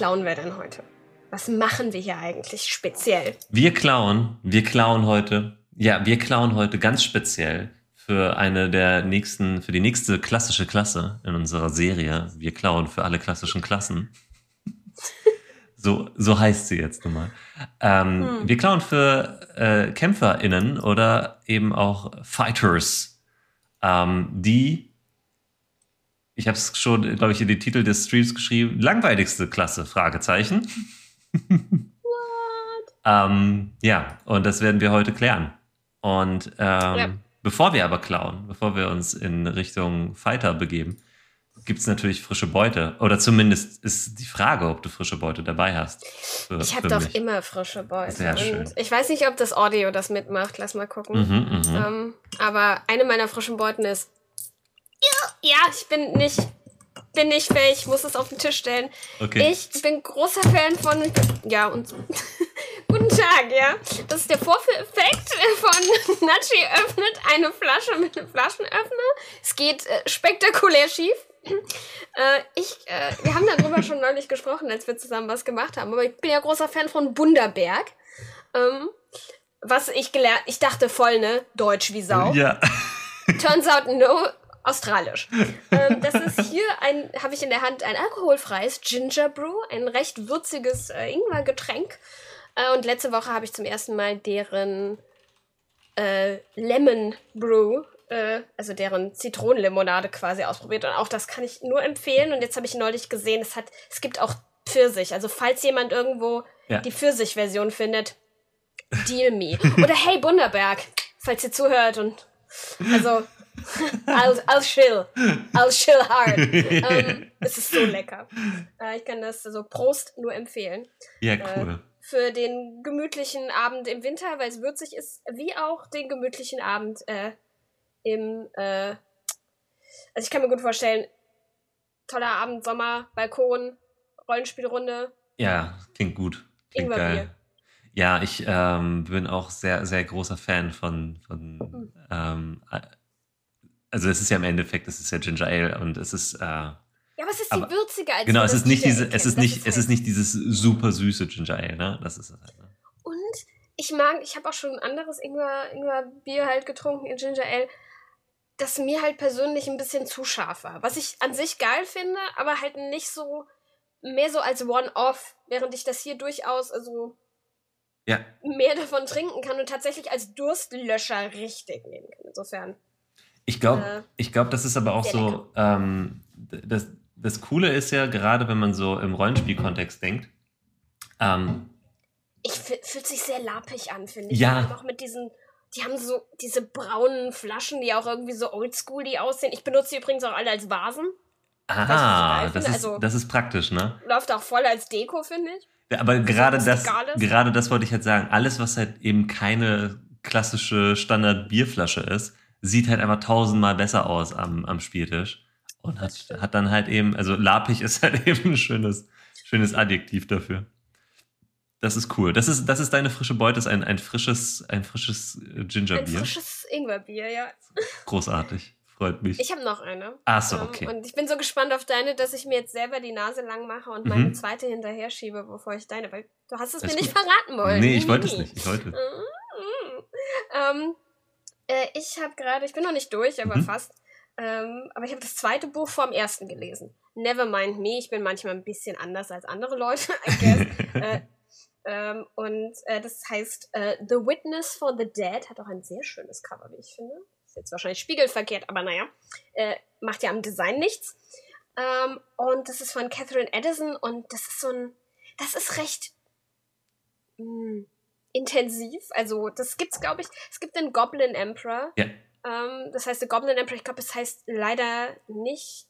Klauen wir denn heute? Was machen wir hier eigentlich speziell? Wir klauen, wir klauen heute, ja, wir klauen heute ganz speziell für eine der nächsten, für die nächste klassische Klasse in unserer Serie. Wir klauen für alle klassischen Klassen. so, so heißt sie jetzt nun mal. Ähm, hm. Wir klauen für äh, KämpferInnen oder eben auch Fighters, ähm, die, ich habe es schon, glaube ich, in den Titel des Streams geschrieben, langweiligste Klasse, Fragezeichen. What? ähm, ja, und das werden wir heute klären. Und ähm, ja. bevor wir aber klauen, bevor wir uns in Richtung Fighter begeben, gibt es natürlich frische Beute. Oder zumindest ist die Frage, ob du frische Beute dabei hast. Für, ich habe doch mich. immer frische Beute. Sehr schön. Ich weiß nicht, ob das Audio das mitmacht. Lass mal gucken. Mhm, mhm. ähm, aber eine meiner frischen Beuten ist. Ja, ich bin nicht bin nicht fähig, ich muss es auf den Tisch stellen. Okay. Ich bin großer Fan von. Ja, und. Guten Tag, ja. Das ist der Vorführeffekt von Nachi öffnet eine Flasche mit einem Flaschenöffner. Es geht äh, spektakulär schief. Äh, ich, äh, wir haben darüber schon neulich gesprochen, als wir zusammen was gemacht haben. Aber ich bin ja großer Fan von Bunderberg. Ähm, was ich gelernt, ich dachte voll, ne? Deutsch wie Sau. Ja. Turns out no, australisch. ähm, das ist hier ein, habe ich in der Hand ein alkoholfreies Ginger Brew, ein recht würziges äh, Ingwergetränk. Äh, und letzte Woche habe ich zum ersten Mal deren äh, Lemon Brew, äh, also deren Zitronenlimonade quasi ausprobiert. Und auch das kann ich nur empfehlen. Und jetzt habe ich neulich gesehen, es hat, es gibt auch Pfirsich. Also falls jemand irgendwo ja. die Pfirsich-Version findet, deal me. Oder hey Bunderberg, falls ihr zuhört und also I'll, I'll chill. I'll chill hard. Ähm, es ist so lecker. Äh, ich kann das also Prost nur empfehlen. Ja, äh, cool. Äh, für den gemütlichen Abend im Winter, weil es würzig ist, wie auch den gemütlichen Abend äh, im, äh, also ich kann mir gut vorstellen, toller Abend, Sommer, Balkon, Rollenspielrunde. Ja, klingt gut. Klingt geil. Ja, ich ähm, bin auch sehr, sehr großer Fan von, von mhm. ähm, also es ist ja im Endeffekt, es ist ja Ginger Ale und es ist. Äh, ja, aber es ist die würzige als Genau, es ist nicht diese, es ist nicht, ist es ist nicht dieses super süße Ginger Ale, ne? Das ist es halt. Ne? Und ich mag, ich habe auch schon ein anderes Ingwer, Ingwer Bier halt getrunken in Ginger Ale, das mir halt persönlich ein bisschen zu scharf war. Was ich an sich geil finde, aber halt nicht so mehr so als One-Off, während ich das hier durchaus also ja. mehr davon trinken kann und tatsächlich als Durstlöscher richtig nehmen kann. Insofern. Ich glaube, äh, ich glaube, das ist aber auch so, ähm, das, das Coole ist ja, gerade wenn man so im Rollenspielkontext denkt, ähm, ich fühlt sich sehr lappig an, finde ich. Ja. Auch mit diesen, die haben so diese braunen Flaschen, die auch irgendwie so oldschool die aussehen. Ich benutze die übrigens auch alle als Vasen. Aha, das ist, also, das ist praktisch, ne? Läuft auch voll als Deko, finde ich. Ja, aber gerade das, gerade das wollte ich jetzt sagen. Alles, was halt eben keine klassische Standard-Bierflasche ist, sieht halt einfach tausendmal besser aus am, am Spieltisch. Und hat, hat dann halt eben, also lapig ist halt eben ein schönes, schönes Adjektiv dafür. Das ist cool. Das ist, das ist deine frische Beute, ist ein, ein frisches, ein frisches Gingerbier. Ein frisches Ingwerbier, ja. Großartig. Freut mich. Ich habe noch eine. Ach so, ähm, okay. und ich bin so gespannt auf deine, dass ich mir jetzt selber die Nase lang mache und mhm. meine zweite hinterher schiebe, bevor ich deine, weil du hast es Alles mir nicht verraten wollen. Nee, ich wollte es nicht. Ich wollte. ähm, äh, ich habe gerade, ich bin noch nicht durch, aber mhm. fast. Ähm, aber ich habe das zweite Buch vor dem ersten gelesen. Nevermind Me. Ich bin manchmal ein bisschen anders als andere Leute, I guess. äh, ähm, und äh, das heißt äh, The Witness for the Dead. Hat auch ein sehr schönes Cover, wie ich finde. Ist jetzt wahrscheinlich spiegelverkehrt, aber naja. Äh, macht ja am Design nichts. Ähm, und das ist von Catherine Edison und das ist so ein. Das ist recht. Mh, hm, intensiv. Also, das gibt's, glaube ich. Es gibt den Goblin Emperor. Ja. Ähm, das heißt, der Goblin Emperor, ich glaube, es heißt leider nicht.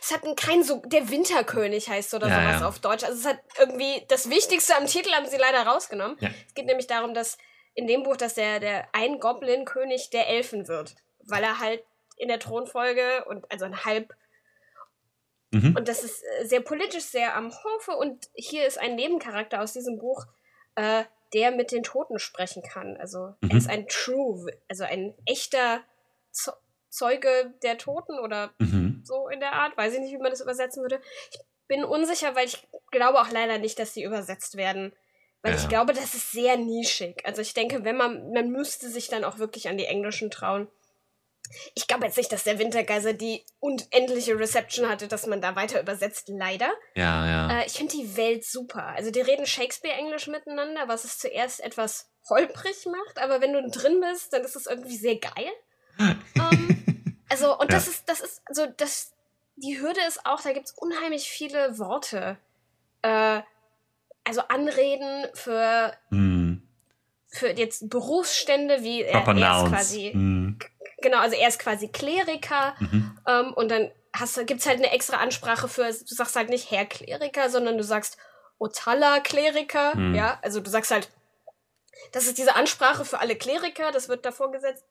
Es hat kein so. Der Winterkönig heißt oder ja, sowas ja. auf Deutsch. Also, es hat irgendwie. Das Wichtigste am Titel haben sie leider rausgenommen. Ja. Es geht nämlich darum, dass in dem Buch, dass der, der ein Goblin-König der Elfen wird. Weil er halt in der Thronfolge und also ein halb mhm. und das ist äh, sehr politisch, sehr am Hofe. Und hier ist ein Nebencharakter aus diesem Buch, äh, der mit den Toten sprechen kann. Also mhm. er ist ein True, also ein echter Zeuge der Toten oder mhm. so in der Art. Weiß ich nicht, wie man das übersetzen würde. Ich bin unsicher, weil ich glaube auch leider nicht, dass die übersetzt werden. Weil ja. ich glaube, das ist sehr nischig. Also ich denke, wenn man, man müsste sich dann auch wirklich an die Englischen trauen. Ich glaube jetzt nicht, dass der Wintergeiser die unendliche Reception hatte, dass man da weiter übersetzt, leider. Ja, ja. Äh, ich finde die Welt super. Also die reden Shakespeare-Englisch miteinander, was es zuerst etwas holprig macht, aber wenn du drin bist, dann ist es irgendwie sehr geil. um, ähm, also, und ja. das ist, das ist, also das, die Hürde ist auch, da gibt es unheimlich viele Worte. Äh, also Anreden für, mm. für jetzt Berufsstände, wie er, er ist quasi. Mm. Genau, also er ist quasi Kleriker mhm. ähm, und dann gibt es halt eine extra Ansprache für, du sagst halt nicht Herr Kleriker, sondern du sagst Otala Kleriker, mm. ja, also du sagst halt, das ist diese Ansprache für alle Kleriker, das wird davor gesetzt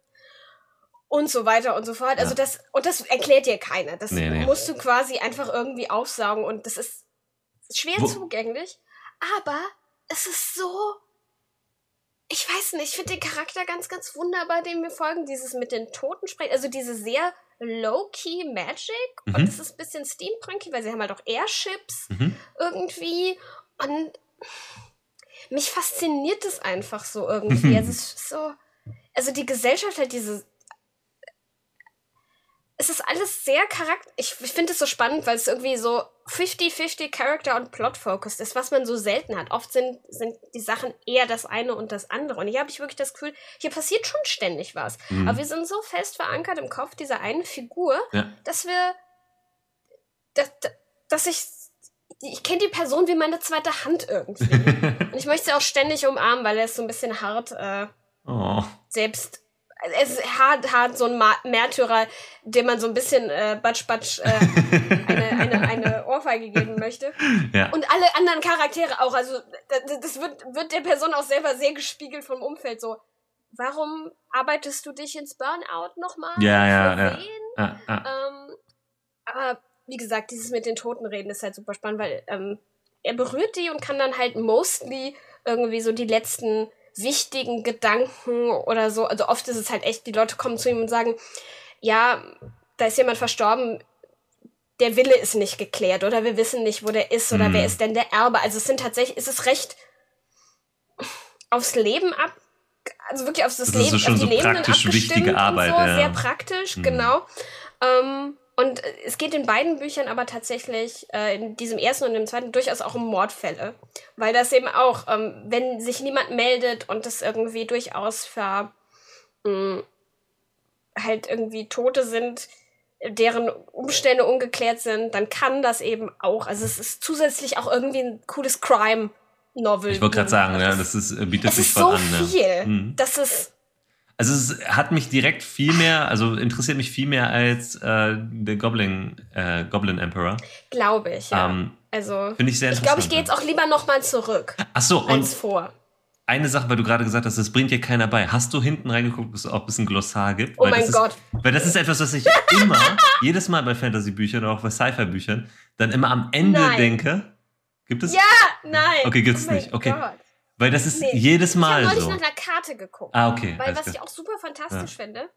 und so weiter und so fort. Also ja. das, und das erklärt dir keiner. Das nee, nee. musst du quasi einfach irgendwie aufsaugen und das ist schwer Wo? zugänglich, aber es ist so, ich weiß nicht, ich finde den Charakter ganz, ganz wunderbar, dem wir folgen. Dieses mit den Toten sprechen, also diese sehr low-key Magic mhm. und es ist ein bisschen steampunky, weil sie haben halt auch Airships mhm. irgendwie und mich fasziniert es einfach so irgendwie. also es ist so, also die Gesellschaft hat diese es ist alles sehr charakter. Ich, ich finde es so spannend, weil es irgendwie so 50-50 Character und Plot-focused ist, was man so selten hat. Oft sind, sind die Sachen eher das eine und das andere. Und hier habe ich wirklich das Gefühl, hier passiert schon ständig was. Mhm. Aber wir sind so fest verankert im Kopf dieser einen Figur, ja. dass wir. Dass, dass ich. Ich kenne die Person wie meine zweite Hand irgendwie. und ich möchte sie auch ständig umarmen, weil er ist so ein bisschen hart äh, oh. selbst es ist hart, hart so ein Märtyrer, dem man so ein bisschen äh, batsch, batsch äh, eine, eine, eine Ohrfeige geben möchte. Ja. Und alle anderen Charaktere auch. Also das, das wird, wird der Person auch selber sehr gespiegelt vom Umfeld. So, warum arbeitest du dich ins Burnout nochmal? Ja, ja, ja. Ähm, aber wie gesagt, dieses mit den Toten reden ist halt super spannend, weil ähm, er berührt die und kann dann halt mostly irgendwie so die letzten wichtigen Gedanken oder so. Also oft ist es halt echt, die Leute kommen zu ihm und sagen, ja, da ist jemand verstorben, der Wille ist nicht geklärt oder wir wissen nicht, wo der ist oder mhm. wer ist denn der Erbe. Also es sind tatsächlich, ist es recht aufs Leben ab, also wirklich aufs das, das Leben, auf die so Lebenden abgestimmt wichtige Arbeit, so, ja. sehr praktisch, mhm. genau. Ähm, und äh, es geht in beiden Büchern aber tatsächlich, äh, in diesem ersten und dem zweiten, durchaus auch um Mordfälle. Weil das eben auch, ähm, wenn sich niemand meldet und das irgendwie durchaus für mh, mm, halt irgendwie Tote sind, deren Umstände ungeklärt sind, dann kann das eben auch, also es ist zusätzlich auch irgendwie ein cooles Crime-Novel. Ich wollte gerade sagen, ja, das ist, äh, bietet es sich voll so an. Ist so viel, mhm. dass es also es hat mich direkt viel mehr, also interessiert mich viel mehr als äh, der Goblin, äh, Goblin Emperor. Glaube ich, ja. Ähm, also finde ich sehr interessant. Ich glaube, ich gehe jetzt auch lieber nochmal zurück. Ach so, und vor. Eine Sache, weil du gerade gesagt hast, das bringt dir keiner bei. Hast du hinten reingeguckt, ob es ein Glossar gibt? Oh weil mein Gott. Ist, weil das ist etwas, was ich immer, jedes Mal bei Fantasy-Büchern oder auch bei Sci-Fi-Büchern, dann immer am Ende nein. denke. Gibt es? Ja, nein. Okay, gibt es oh nicht. Okay. Gott. Weil das ist nee. jedes Mal ich so. Ich habe neulich nach einer Karte geguckt. Ah, okay. Weil was ich auch super fantastisch ja. finde,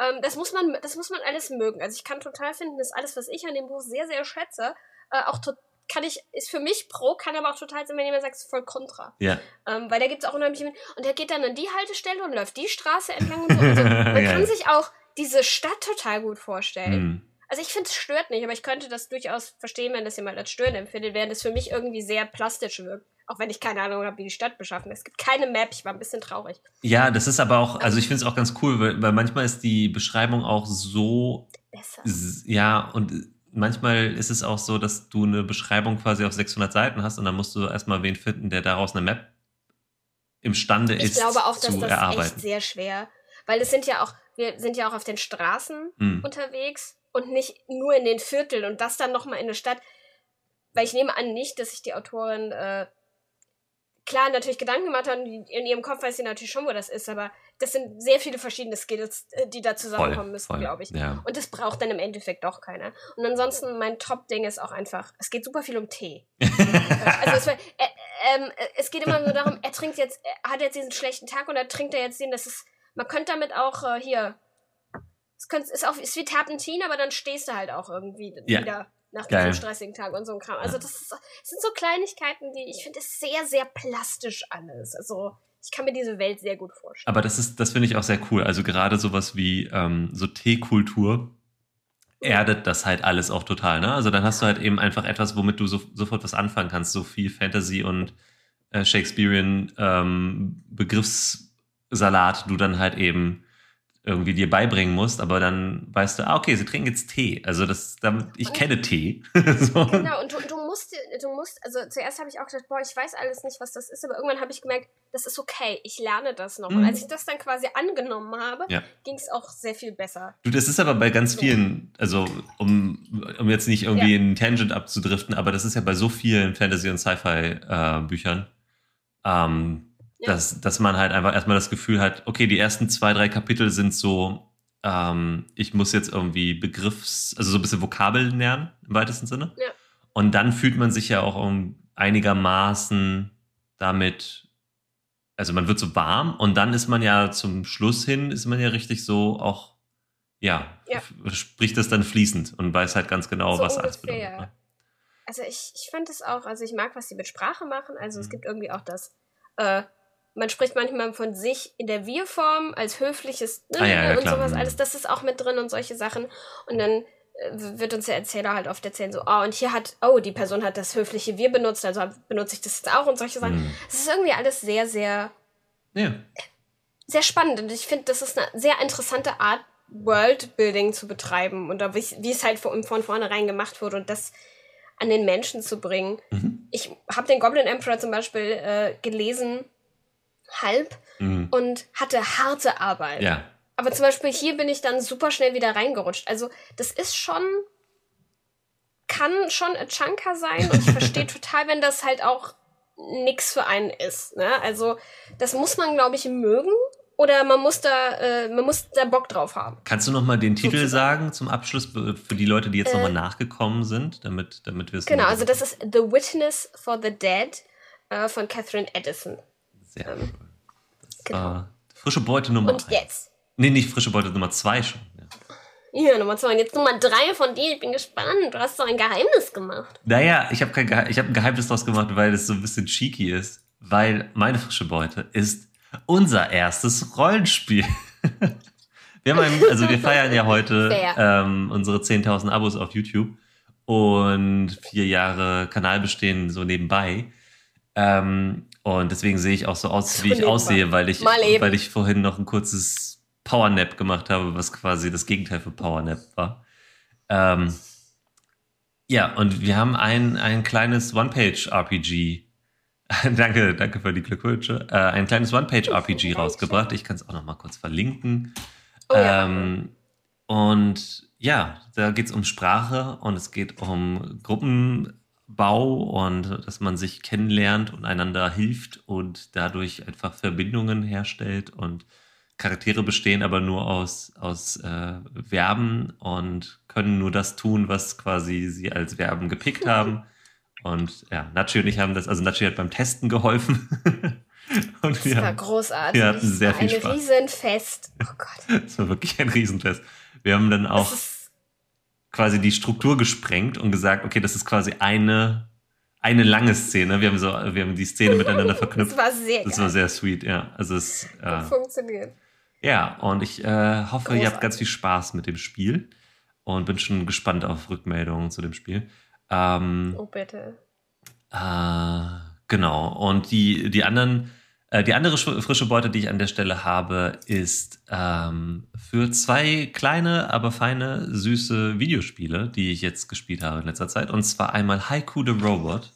ähm, das muss man, das muss man alles mögen. Also ich kann total finden, dass alles, was ich an dem Buch sehr, sehr schätze, äh, auch kann ich, ist für mich pro, kann aber auch total sein, wenn jemand sagt, es ist voll kontra. Ja. Ähm, weil da gibt es auch unheimlich, und der geht dann an die Haltestelle und läuft die Straße entlang und so. Also man ja. kann sich auch diese Stadt total gut vorstellen. Hm. Also ich finde es stört nicht, aber ich könnte das durchaus verstehen, wenn das jemand als Stören empfindet, während es für mich irgendwie sehr plastisch wirkt. Auch wenn ich keine Ahnung habe, wie die Stadt beschaffen ist. Es gibt keine Map, ich war ein bisschen traurig. Ja, das ist aber auch, also ich finde es auch ganz cool, weil, weil manchmal ist die Beschreibung auch so. Besser. Ja, und manchmal ist es auch so, dass du eine Beschreibung quasi auf 600 Seiten hast und dann musst du erstmal wen finden, der daraus eine Map imstande ich ist. Ich glaube auch, dass das erarbeiten. echt sehr schwer, weil es sind ja auch, wir sind ja auch auf den Straßen hm. unterwegs und nicht nur in den Vierteln und das dann nochmal in der Stadt. Weil ich nehme an nicht, dass sich die Autorin äh, klar natürlich Gedanken gemacht hat, in ihrem Kopf weiß sie natürlich schon, wo das ist, aber das sind sehr viele verschiedene Skills, äh, die da zusammenkommen müssen, glaube ich. Ja. Und das braucht dann im Endeffekt doch keiner. Und ansonsten, mein Top-Ding ist auch einfach, es geht super viel um Tee. also es, äh, äh, es, geht immer nur darum, er trinkt jetzt, er hat jetzt diesen schlechten Tag und er trinkt er jetzt den, das ist, man könnte damit auch hier, es könnte, ist, auch, ist wie Terpentin, aber dann stehst du halt auch irgendwie ja. wieder nach diesem stressigen Tag und so ein Kram. Also das, ist, das sind so Kleinigkeiten, die ich finde, ist sehr, sehr plastisch alles. Also ich kann mir diese Welt sehr gut vorstellen. Aber das ist, das finde ich auch sehr cool. Also gerade sowas wie ähm, so Teekultur erdet das halt alles auch total. Ne? Also dann hast du halt eben einfach etwas, womit du so, sofort was anfangen kannst. So viel Fantasy und äh, Shakespearean ähm, Begriffssalat du dann halt eben irgendwie dir beibringen musst, aber dann weißt du, ah, okay, sie trinken jetzt Tee. Also das, damit, ich kenne Tee. so. Genau, und du, du musst, du musst, also zuerst habe ich auch gedacht, boah, ich weiß alles nicht, was das ist, aber irgendwann habe ich gemerkt, das ist okay, ich lerne das noch. Mhm. Und als ich das dann quasi angenommen habe, ja. ging es auch sehr viel besser. Du, das ist aber bei ganz vielen, also um, um jetzt nicht irgendwie ja. in Tangent abzudriften, aber das ist ja bei so vielen Fantasy- und Sci-Fi-Büchern. Äh, ähm, ja. Dass, dass man halt einfach erstmal das Gefühl hat, okay, die ersten zwei, drei Kapitel sind so, ähm, ich muss jetzt irgendwie Begriffs-, also so ein bisschen Vokabeln lernen, im weitesten Sinne. Ja. Und dann fühlt man sich ja auch um einigermaßen damit, also man wird so warm und dann ist man ja zum Schluss hin, ist man ja richtig so auch, ja, ja. spricht das dann fließend und weiß halt ganz genau, so was alles bedeutet. Ne? Also ich, ich fand es auch, also ich mag, was sie mit Sprache machen. Also mhm. es gibt irgendwie auch das äh, man spricht manchmal von sich in der Wir-Form als höfliches ah, ja, ja, und klar. sowas mhm. alles. Das ist auch mit drin und solche Sachen. Und dann äh, wird uns der Erzähler halt oft erzählen, so, oh, und hier hat, oh, die Person hat das höfliche Wir benutzt, also benutze ich das jetzt auch und solche Sachen. Es mhm. ist irgendwie alles sehr, sehr, ja. sehr spannend. Und ich finde, das ist eine sehr interessante Art, Worldbuilding zu betreiben und wie es halt von, von vornherein gemacht wurde und das an den Menschen zu bringen. Mhm. Ich habe den Goblin Emperor zum Beispiel äh, gelesen halb mhm. und hatte harte Arbeit. Ja. Aber zum Beispiel hier bin ich dann super schnell wieder reingerutscht. Also das ist schon, kann schon ein Chunker sein und ich verstehe total, wenn das halt auch nix für einen ist. Ne? Also das muss man, glaube ich, mögen oder man muss da, äh, man muss da Bock drauf haben. Kannst du noch mal den Titel sagen zum Abschluss für die Leute, die jetzt äh, noch mal nachgekommen sind, damit, damit wir es Genau, also das ist The Witness for the Dead äh, von Catherine Edison. Sehr ähm, cool. Genau. Äh, frische Beute Nummer Und jetzt? Nee, nicht frische Beute Nummer zwei schon. Ja. ja, Nummer zwei. Und jetzt Nummer drei von dir. Ich bin gespannt. Du hast so ein Geheimnis gemacht. Naja, ich habe ich hab ein Geheimnis daraus gemacht, weil es so ein bisschen cheeky ist. Weil meine frische Beute ist unser erstes Rollenspiel. wir haben einen, also wir feiern ja heute ähm, unsere 10.000 Abos auf YouTube und vier Jahre Kanalbestehen so nebenbei. Ähm, und deswegen sehe ich auch so aus, wie ich aussehe, weil ich, weil ich vorhin noch ein kurzes Powernap gemacht habe, was quasi das Gegenteil von Powernap war. Ähm, ja, und wir haben ein, ein kleines One-Page-RPG. danke, danke für die Glückwünsche. Äh, ein kleines One-Page-RPG rausgebracht. Ich kann es auch noch mal kurz verlinken. Oh, ja. ähm, und ja, da geht es um Sprache und es geht um Gruppen Bau und dass man sich kennenlernt und einander hilft und dadurch einfach Verbindungen herstellt und Charaktere bestehen aber nur aus, aus äh, Verben und können nur das tun, was quasi sie als Verben gepickt haben. Und ja, Nachi und ich haben das, also Nachi hat beim Testen geholfen. und das war großartig. Wir hatten sehr viel ein Spaß. Ein Riesenfest. Oh Gott. Das war wirklich ein Riesenfest. Wir haben dann auch quasi die Struktur gesprengt und gesagt, okay, das ist quasi eine, eine lange Szene. Wir haben so, wir haben die Szene miteinander verknüpft. Das war sehr Das geil. war sehr sweet, ja. Also es äh, funktioniert. Ja, und ich äh, hoffe, Großartig. ihr habt ganz viel Spaß mit dem Spiel und bin schon gespannt auf Rückmeldungen zu dem Spiel. Ähm, oh, bitte. Äh, genau. Und die, die anderen die andere frische Beute, die ich an der Stelle habe, ist ähm, für zwei kleine, aber feine, süße Videospiele, die ich jetzt gespielt habe in letzter Zeit. Und zwar einmal Haiku the Robot.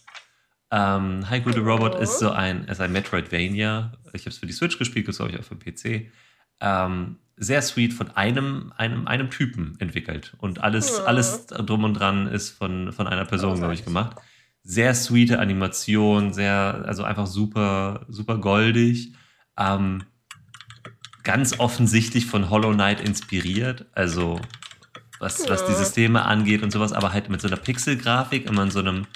Ähm, Haiku the Robot ist so ein, ist ein Metroidvania. Ich habe es für die Switch gespielt, das glaube ich auch für den PC. Ähm, sehr sweet von einem, einem, einem Typen entwickelt. Und alles, ja. alles drum und dran ist von, von einer Person, glaube ich, gemacht sehr sweete Animation, sehr, also einfach super, super goldig. Ähm, ganz offensichtlich von Hollow Knight inspiriert, also was, was die Systeme angeht und sowas, aber halt mit so einer Pixelgrafik, immer in so einem,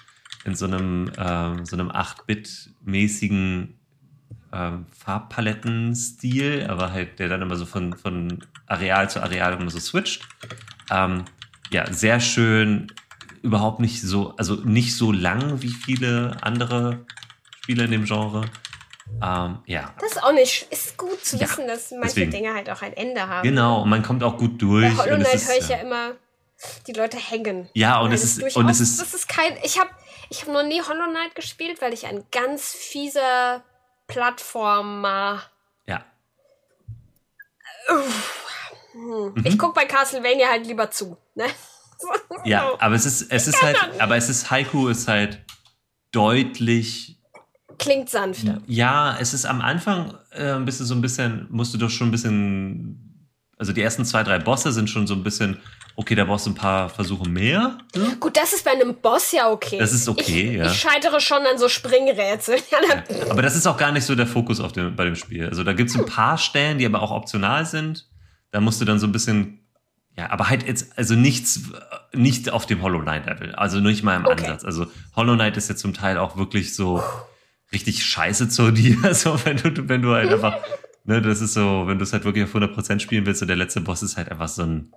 in so einem, ähm, so einem 8-Bit-mäßigen ähm, Farbpalettenstil, aber halt, der dann immer so von, von Areal zu Areal immer so switcht. Ähm, ja, sehr schön, überhaupt nicht so, also nicht so lang wie viele andere Spiele in dem Genre. Ähm, ja. Das ist auch nicht, ist gut zu ja, wissen, dass manche deswegen. Dinge halt auch ein Ende haben. Genau, und man kommt auch gut durch. Bei Hollow Knight höre ich ja, ja immer, die Leute hängen. Ja, und es ist, und es ist. Das ist kein, ich habe ich hab noch nie Hollow Knight gespielt, weil ich ein ganz fieser Plattformer. Ja. Hm. Mhm. Ich gucke bei Castlevania halt lieber zu. Ne? Ja, aber es ist, es ist halt, aber es ist, Haiku ist halt deutlich. Klingt sanfter. Ja, es ist am Anfang äh, bist du so ein bisschen, musst du doch schon ein bisschen, also die ersten zwei, drei Bosse sind schon so ein bisschen, okay, da brauchst du ein paar Versuche mehr. Ne? Gut, das ist bei einem Boss ja okay. Das ist okay, ich, ja. Ich scheitere schon an so Springrätseln. ja, aber das ist auch gar nicht so der Fokus auf dem, bei dem Spiel. Also da gibt es ein paar Stellen, die aber auch optional sind. Da musst du dann so ein bisschen ja, aber halt jetzt, also nichts, nicht auf dem Hollow Knight-Level. Also nicht mal im okay. Ansatz. Also Hollow Knight ist ja zum Teil auch wirklich so richtig scheiße zu dir. So, wenn du, wenn du halt einfach, ne, das ist so, wenn du es halt wirklich auf 100% spielen willst und der letzte Boss ist halt einfach so ein,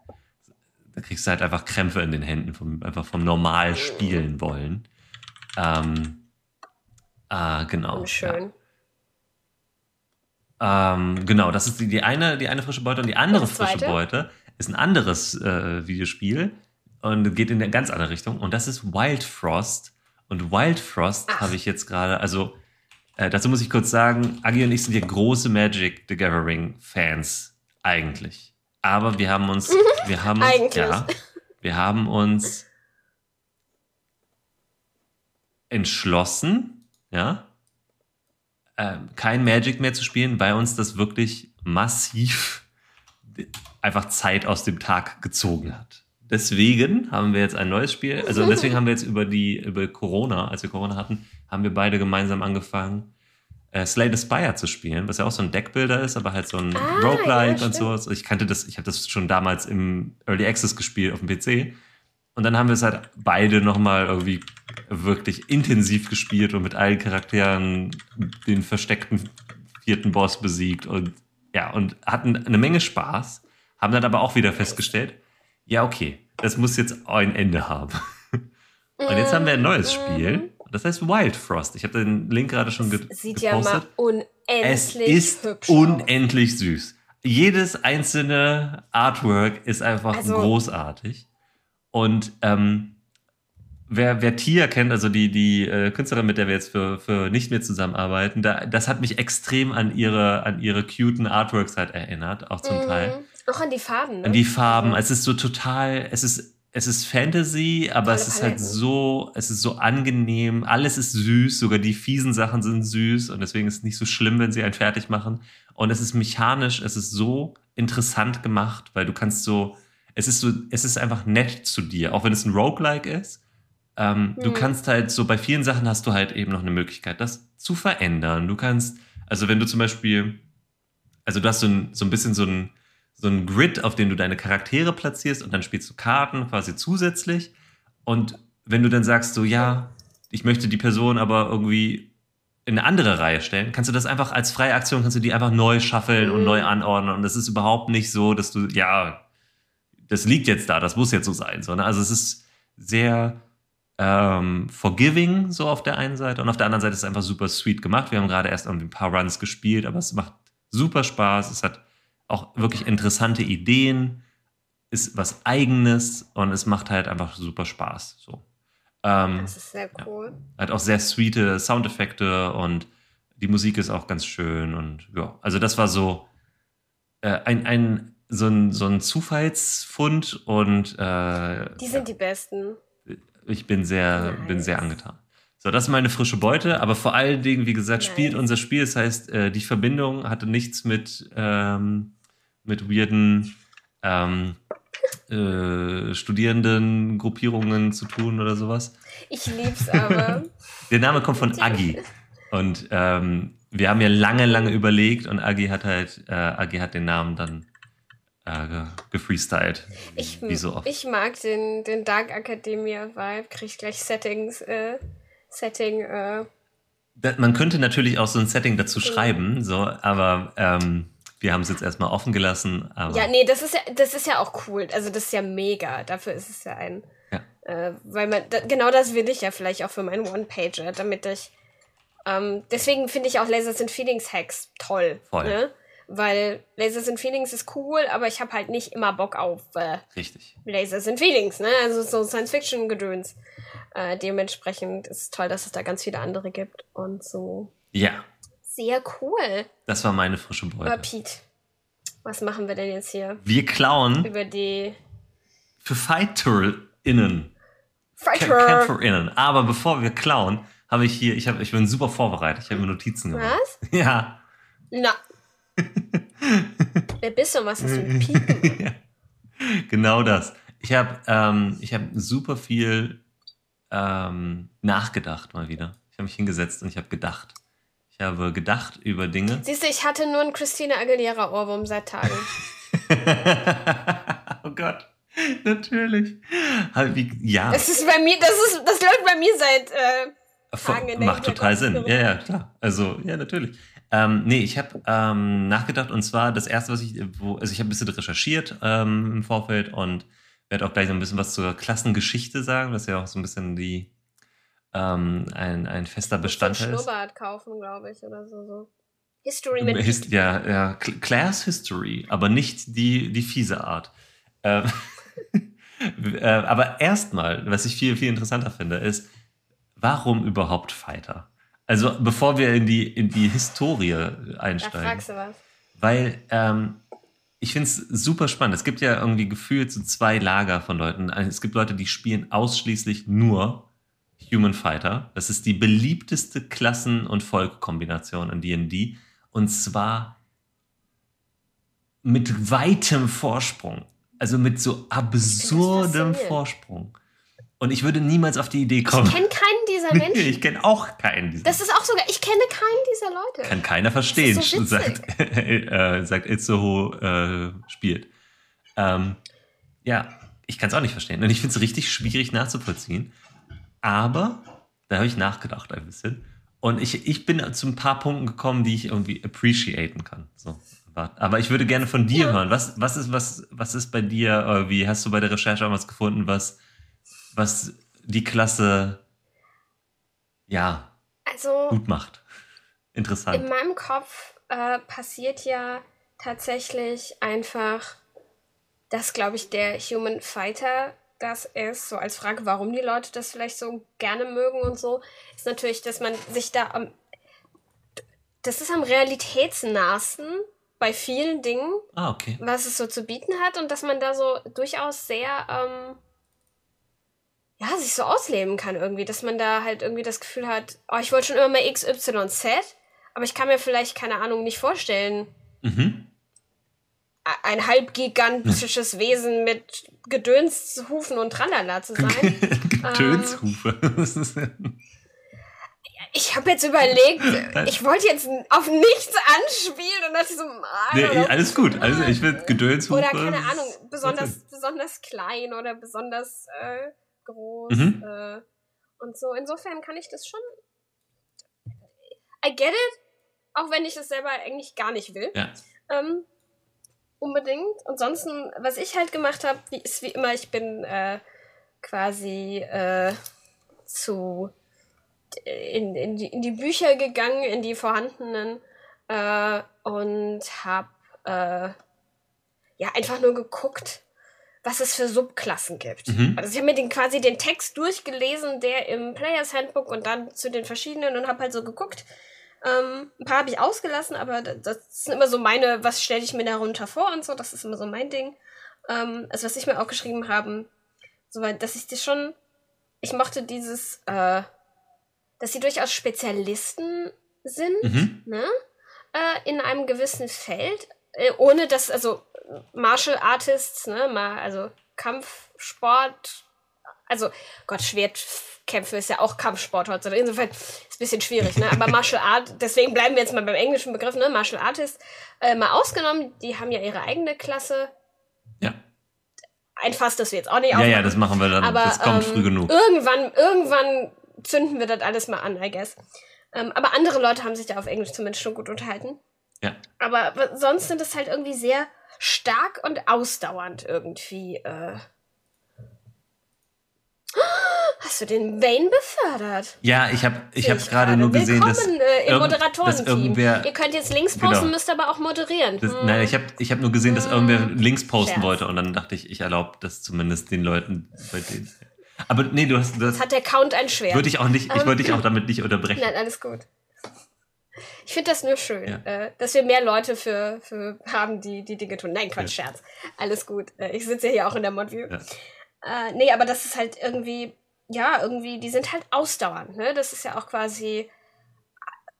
da kriegst du halt einfach Krämpfe in den Händen, vom, einfach vom normal spielen wollen. Ähm, äh, genau. Schön. Ja. Ähm, genau, das ist die, die, eine, die eine frische Beute und die andere frische Beute ist ein anderes äh, Videospiel und geht in eine ganz andere Richtung. Und das ist Wild Frost. Und Wild Frost habe ich jetzt gerade, also äh, dazu muss ich kurz sagen, Agi und ich sind ja große Magic the Gathering Fans eigentlich. Aber wir haben uns, wir haben, ja, wir haben uns entschlossen, ja, äh, kein Magic mehr zu spielen, weil uns das wirklich massiv einfach Zeit aus dem Tag gezogen hat. Deswegen haben wir jetzt ein neues Spiel, also deswegen haben wir jetzt über die, über Corona, als wir Corona hatten, haben wir beide gemeinsam angefangen, äh, Slay the Spire zu spielen, was ja auch so ein Deckbilder ist, aber halt so ein ah, Roguelike ja, und sowas. Ich kannte das, ich habe das schon damals im Early Access gespielt auf dem PC. Und dann haben wir es halt beide nochmal irgendwie wirklich intensiv gespielt und mit allen Charakteren den versteckten vierten Boss besiegt und ja, und hatten eine Menge Spaß, haben dann aber auch wieder festgestellt, ja, okay, das muss jetzt ein Ende haben. Und jetzt haben wir ein neues Spiel. Das heißt Wild Frost. Ich habe den Link gerade schon gepostet. Sieht ja mal unendlich Es ist hübsch unendlich aus. süß. Jedes einzelne Artwork ist einfach also, großartig. Und ähm, wer, wer Tia kennt, also die, die äh, Künstlerin, mit der wir jetzt für, für nicht mehr zusammenarbeiten, da, das hat mich extrem an ihre, an ihre cuten Artworks halt erinnert, auch zum mhm. Teil. Auch an die Farben, ne? An die Farben. Also. Es ist so total, es ist, es ist Fantasy, aber Tolle es ist halt so, es ist so angenehm. Alles ist süß, sogar die fiesen Sachen sind süß und deswegen ist es nicht so schlimm, wenn sie einen fertig machen. Und es ist mechanisch, es ist so interessant gemacht, weil du kannst so, es ist so, es ist einfach nett zu dir, auch wenn es ein Roguelike ist ähm, hm. Du kannst halt so, bei vielen Sachen hast du halt eben noch eine Möglichkeit, das zu verändern. Du kannst, also wenn du zum Beispiel, also du hast so ein, so ein bisschen so ein, so ein Grid, auf dem du deine Charaktere platzierst und dann spielst du Karten quasi zusätzlich. Und wenn du dann sagst, so, ja, ich möchte die Person aber irgendwie in eine andere Reihe stellen, kannst du das einfach als freie Aktion, kannst du die einfach neu schaffeln mhm. und neu anordnen. Und das ist überhaupt nicht so, dass du, ja, das liegt jetzt da, das muss jetzt so sein, sondern also es ist sehr, ähm, forgiving, so auf der einen Seite. Und auf der anderen Seite ist es einfach super sweet gemacht. Wir haben gerade erst ein paar Runs gespielt, aber es macht super Spaß. Es hat auch wirklich interessante Ideen, ist was Eigenes und es macht halt einfach super Spaß. So. Ähm, das ist sehr cool. Ja. Hat auch sehr sweete Soundeffekte und die Musik ist auch ganz schön und ja, also das war so äh, ein, ein so ein, so ein Zufallsfund und äh, die sind ja. die besten ich bin sehr, nice. bin sehr angetan. So, das ist meine frische Beute, aber vor allen Dingen, wie gesagt, nice. spielt unser Spiel. Das heißt, äh, die Verbindung hatte nichts mit, ähm, mit weirden ähm, äh, Studierendengruppierungen zu tun oder sowas. Ich lieb's aber. Der Name kommt von Agi. Und ähm, wir haben ja lange, lange überlegt und Agi hat halt, äh, Agi hat den Namen dann äh, gefreestylt. Ich, wie so oft. ich mag den, den Dark Academia Vibe, krieg gleich Settings, äh, Setting, äh. Man könnte natürlich auch so ein Setting dazu genau. schreiben, so, aber ähm, wir haben es jetzt erstmal offen gelassen. ja, nee, das ist ja, das ist ja auch cool. Also das ist ja mega. Dafür ist es ja ein, ja. Äh, weil man, da, genau das will ich ja vielleicht auch für meinen One-Pager, damit ich. Ähm, deswegen finde ich auch Lasers and Feelings Hacks toll. Voll. Ne? Weil Lasers and Feelings ist cool, aber ich habe halt nicht immer Bock auf äh, Richtig. Lasers and Feelings, ne? Also so Science-Fiction-Gedöns. Äh, dementsprechend ist es toll, dass es da ganz viele andere gibt und so. Ja. Sehr cool. Das war meine frische Beute. Aber Pete, was machen wir denn jetzt hier? Wir klauen. Über die. Für FighterInnen. Fighter. CamperInnen. Aber bevor wir klauen, habe ich hier, ich, hab, ich bin super vorbereitet. Ich habe mir Notizen gemacht. Was? Ja. Na. Wer bist du und was hast du mit Piepen? ja. Genau das. Ich habe ähm, hab super viel ähm, nachgedacht mal wieder. Ich habe mich hingesetzt und ich habe gedacht. Ich habe gedacht über Dinge. Siehst du, ich hatte nur einen Christina Aguilera Ohrwurm seit Tagen. oh Gott. Natürlich. Ja. Das ist bei mir, das ist, das läuft bei mir seit äh, Tagen in der Macht total Sinn. Ja, ja, klar. Also, ja, natürlich. Ähm, nee, ich habe ähm, nachgedacht und zwar das erste, was ich, wo, also ich habe ein bisschen recherchiert ähm, im Vorfeld und werde auch gleich so ein bisschen was zur Klassengeschichte sagen, was ja auch so ein bisschen die ähm, ein, ein fester Bestandteil ist. Schnurrbart kaufen, glaube ich, oder so. so. History mit Hist Ja, ja, Class History, aber nicht die, die fiese Art. Ähm, äh, aber erstmal, was ich viel, viel interessanter finde, ist, warum überhaupt Fighter? Also bevor wir in die, in die Historie einsteigen. Da fragst du was. Weil ähm, ich finde es super spannend. Es gibt ja irgendwie gefühlt so zwei Lager von Leuten. Es gibt Leute, die spielen ausschließlich nur Human Fighter. Das ist die beliebteste Klassen- und Volkkombination in D&D. Und zwar mit weitem Vorsprung. Also mit so absurdem Vorsprung. Und ich würde niemals auf die Idee kommen. Ich kenne keinen dieser Menschen. ich kenne auch keinen dieser Das ist auch sogar, ich kenne keinen dieser Leute. Kann keiner verstehen, so sagt, äh, sagt Itzehoe äh, spielt. Ähm, ja, ich kann es auch nicht verstehen. Und ich finde es richtig schwierig nachzuvollziehen. Aber da habe ich nachgedacht ein bisschen. Und ich, ich bin zu ein paar Punkten gekommen, die ich irgendwie appreciaten kann. So. Aber ich würde gerne von dir ja. hören. Was, was, ist, was, was ist bei dir, wie hast du bei der Recherche auch was gefunden, was was die Klasse ja also, gut macht. Interessant. In meinem Kopf äh, passiert ja tatsächlich einfach, dass, glaube ich, der Human Fighter das ist, so als Frage, warum die Leute das vielleicht so gerne mögen und so, ist natürlich, dass man sich da am. Das ist am realitätsnahsten bei vielen Dingen, ah, okay. was es so zu bieten hat und dass man da so durchaus sehr ähm, ja, sich so ausleben kann irgendwie, dass man da halt irgendwie das Gefühl hat, oh, ich wollte schon immer mal XYZ, aber ich kann mir vielleicht, keine Ahnung, nicht vorstellen, mhm. ein halbgigantisches Wesen mit Gedönshufen und Tralala zu sein. Gedönshufe? Ähm, ich habe jetzt überlegt, ich wollte jetzt auf nichts anspielen und dachte so, ah, nee, alles gut. Also ich finde Gedönshufe. Oder keine Ahnung, besonders, besonders klein oder besonders äh, groß mhm. äh, und so. Insofern kann ich das schon. I get it, auch wenn ich das selber eigentlich gar nicht will. Ja. Ähm, unbedingt. Ansonsten, was ich halt gemacht habe, ist wie immer, ich bin äh, quasi äh, zu in, in, die, in die Bücher gegangen, in die vorhandenen äh, und habe äh, ja einfach nur geguckt, was es für Subklassen gibt. Mhm. Also ich habe mir den quasi den Text durchgelesen, der im Players Handbook und dann zu den verschiedenen und habe halt so geguckt. Ähm, ein paar habe ich ausgelassen, aber das sind immer so meine, was stelle ich mir darunter vor und so, das ist immer so mein Ding. Ähm, also was ich mir aufgeschrieben habe, soweit, dass ich das schon, ich mochte dieses, äh, dass sie durchaus Spezialisten sind, mhm. ne? Äh, in einem gewissen Feld, äh, ohne dass, also Martial Artists, ne, mal, also Kampfsport, also Gott, Schwertkämpfe ist ja auch Kampfsport heutzutage. Insofern ist ein bisschen schwierig, ne? Aber Martial Art, deswegen bleiben wir jetzt mal beim englischen Begriff, ne? Martial Artists, äh, mal ausgenommen, die haben ja ihre eigene Klasse. Ja. Ein Fass, das wir jetzt auch nicht Ja, ja, das machen wir dann. Aber, das kommt ähm, früh genug. Irgendwann, irgendwann zünden wir das alles mal an, I guess. Ähm, aber andere Leute haben sich da auf Englisch zumindest schon gut unterhalten. Ja. Aber sonst sind es halt irgendwie sehr stark und ausdauernd irgendwie. Äh. Hast du den Wayne befördert? Ja, ich habe ich hab gerade nur gesehen, dass, äh, im Moderatorenteam. Ihr könnt jetzt Links posten, genau. müsst aber auch moderieren. Das, hm. Nein, ich habe ich hab nur gesehen, dass irgendwer hm. Links posten Scherz. wollte und dann dachte ich, ich erlaube das zumindest den Leuten bei denen. Aber nee, du hast. Das hat der Count ein Schwert. Würde ich auch nicht, ich wollte dich auch damit nicht unterbrechen. Nein, alles gut. Ich finde das nur schön, ja. äh, dass wir mehr Leute für, für haben, die die Dinge tun. Nein, Quatsch, ja. Scherz. Alles gut. Äh, ich sitze ja hier auch in der Modview. Ja. Äh, nee, aber das ist halt irgendwie, ja, irgendwie, die sind halt ausdauernd, ne? Das ist ja auch quasi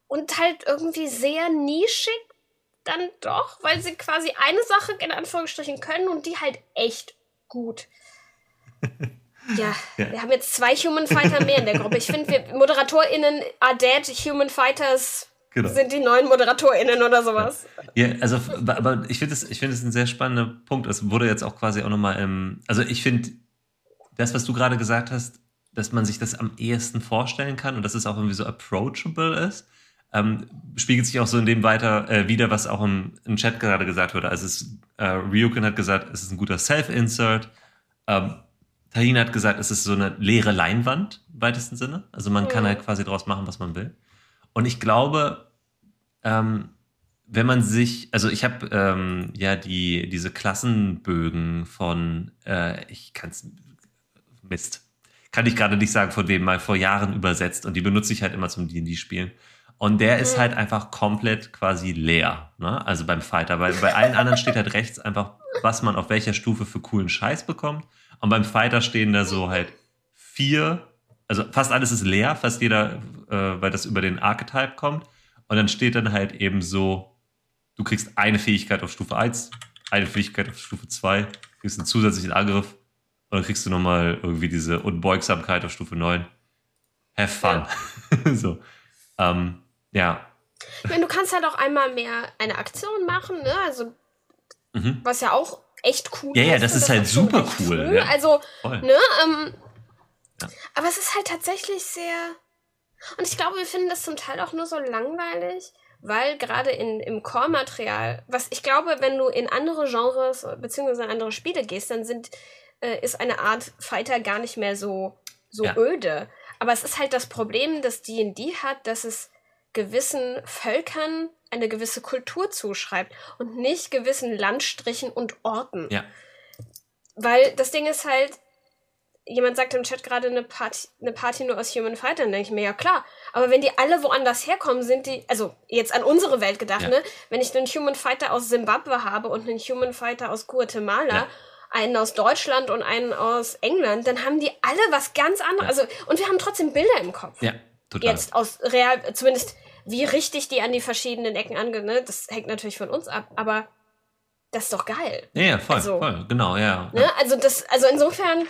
und halt irgendwie sehr nischig dann doch, weil sie quasi eine Sache in Anführungsstrichen können und die halt echt gut. Ja, ja, wir haben jetzt zwei Human Fighter mehr in der Gruppe. Ich finde, wir ModeratorInnen are dead, Human Fighters genau. sind die neuen ModeratorInnen oder sowas. Ja, also, aber ich finde es find ein sehr spannender Punkt. Es wurde jetzt auch quasi auch nochmal im, also ich finde, das, was du gerade gesagt hast, dass man sich das am ehesten vorstellen kann und dass es auch irgendwie so approachable ist, ähm, spiegelt sich auch so in dem weiter äh, wieder, was auch im, im Chat gerade gesagt wurde. Also es, äh, Ryukin hat gesagt, es ist ein guter Self-Insert. Ähm, Tahin hat gesagt, es ist so eine leere Leinwand im weitesten Sinne. Also man mhm. kann halt quasi draus machen, was man will. Und ich glaube, ähm, wenn man sich, also ich habe ähm, ja die diese Klassenbögen von, äh, ich kann es, Mist, kann ich gerade nicht sagen, von wem mal vor Jahren übersetzt und die benutze ich halt immer zum D&D-Spielen. Und der ist mhm. halt einfach komplett quasi leer, ne? Also beim Fighter, weil bei allen anderen steht halt rechts einfach, was man auf welcher Stufe für coolen Scheiß bekommt. Und beim Fighter stehen da so halt vier, also fast alles ist leer, fast jeder, äh, weil das über den Archetype kommt. Und dann steht dann halt eben so, du kriegst eine Fähigkeit auf Stufe 1, eine Fähigkeit auf Stufe 2, kriegst einen zusätzlichen Angriff und dann kriegst du nochmal irgendwie diese Unbeugsamkeit auf Stufe 9. Have fun. Ja. so. Ähm, ja. Ich meine, du kannst halt auch einmal mehr eine Aktion machen, ne? Also, mhm. was ja auch echt cool ja, ist. Ja, ja, das ist das halt super cool. cool. Ja. Also, Voll. ne? Ähm, ja. Aber es ist halt tatsächlich sehr. Und ich glaube, wir finden das zum Teil auch nur so langweilig, weil gerade in, im Core-Material, was ich glaube, wenn du in andere Genres bzw. andere Spiele gehst, dann sind, äh, ist eine Art Fighter gar nicht mehr so, so ja. öde. Aber es ist halt das Problem, das D&D hat, dass es gewissen Völkern eine gewisse Kultur zuschreibt und nicht gewissen Landstrichen und Orten. Ja. Weil das Ding ist halt, jemand sagt im Chat gerade eine Party, eine Party nur aus Human Fighter, dann denke ich mir, ja klar. Aber wenn die alle woanders herkommen, sind die, also jetzt an unsere Welt gedacht, ja. ne? Wenn ich einen Human Fighter aus Simbabwe habe und einen Human Fighter aus Guatemala, ja. einen aus Deutschland und einen aus England, dann haben die alle was ganz anderes. Ja. Also, und wir haben trotzdem Bilder im Kopf. Ja, total. Jetzt aus real, zumindest wie richtig die an die verschiedenen Ecken angehen, ne? das hängt natürlich von uns ab, aber das ist doch geil. Ja, voll, also, voll, genau, ja. Ne? Also das, also insofern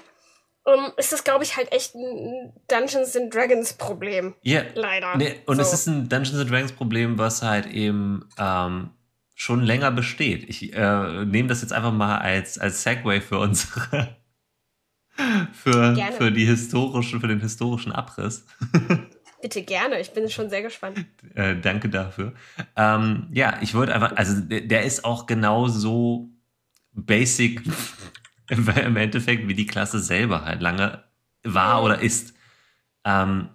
um, ist das, glaube ich, halt echt ein Dungeons and Dragons Problem. Ja. Leider. Nee, und so. es ist ein Dungeons and Dragons Problem, was halt eben ähm, schon länger besteht. Ich äh, nehme das jetzt einfach mal als, als Segway für unsere für, für die historischen, für den historischen Abriss. Bitte gerne, ich bin schon sehr gespannt. Äh, danke dafür. Ähm, ja, ich wollte einfach, also der, der ist auch genauso basic im Endeffekt wie die Klasse selber halt lange war oder ist. Ähm,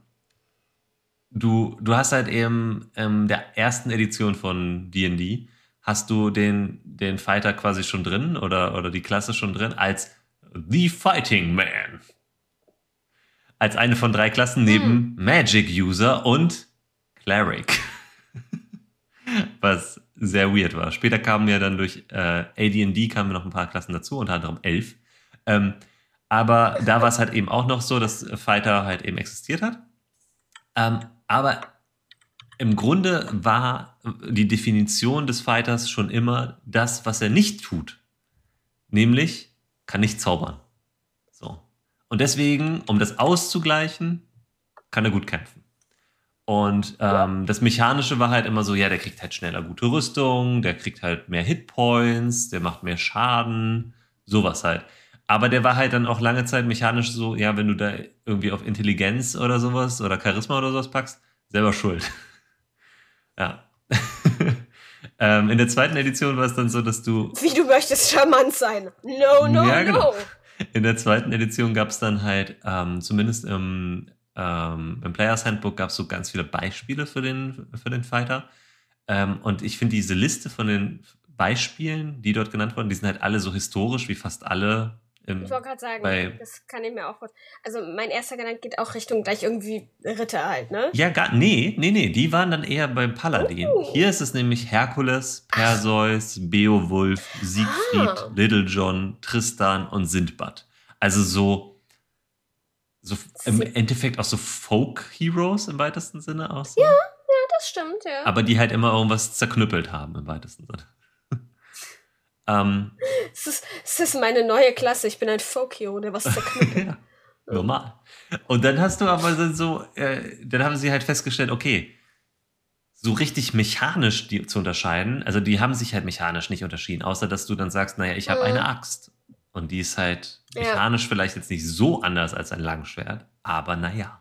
du, du hast halt eben in der ersten Edition von D&D hast du den, den Fighter quasi schon drin oder, oder die Klasse schon drin als The Fighting Man als eine von drei Klassen neben hm. Magic User und Cleric. Was sehr weird war. Später kamen ja dann durch äh, AD&D kamen noch ein paar Klassen dazu, unter anderem elf. Ähm, aber da war es halt eben auch noch so, dass Fighter halt eben existiert hat. Ähm, aber im Grunde war die Definition des Fighters schon immer das, was er nicht tut. Nämlich kann nicht zaubern. Und deswegen, um das auszugleichen, kann er gut kämpfen. Und ähm, das Mechanische war halt immer so, ja, der kriegt halt schneller gute Rüstung, der kriegt halt mehr Hitpoints, der macht mehr Schaden, sowas halt. Aber der war halt dann auch lange Zeit mechanisch so, ja, wenn du da irgendwie auf Intelligenz oder sowas oder Charisma oder sowas packst, selber schuld. ja. ähm, in der zweiten Edition war es dann so, dass du. Wie du möchtest charmant sein. No, no, ja, genau. no. in der zweiten Edition gab es dann halt, ähm, zumindest im, ähm, im Players Handbook gab es so ganz viele Beispiele für den, für den Fighter. Ähm, und ich finde diese Liste von den Beispielen, die dort genannt wurden, die sind halt alle so historisch wie fast alle im, ich wollte gerade sagen, das kann ich mir auch. Also mein erster Gedanke geht auch Richtung gleich irgendwie Ritter halt, ne? Ja, gar, nee, nee, nee, die waren dann eher beim Paladin. Uh. Hier ist es nämlich Herkules, Perseus, Ach. Beowulf, Siegfried, ah. Little John, Tristan und Sindbad. Also so, so im Endeffekt auch so Folk-Heroes im weitesten Sinne aus. Ja, ja, das stimmt, ja. Aber die halt immer irgendwas zerknüppelt haben im weitesten Sinne. Ähm, es, ist, es ist meine neue Klasse. Ich bin ein Folkio, der was zerknüppelt. ja, normal. Und dann hast du aber so, äh, dann haben sie halt festgestellt, okay, so richtig mechanisch die zu unterscheiden, also die haben sich halt mechanisch nicht unterschieden, außer dass du dann sagst, naja, ich habe mhm. eine Axt. Und die ist halt mechanisch ja. vielleicht jetzt nicht so anders als ein Langschwert, aber naja.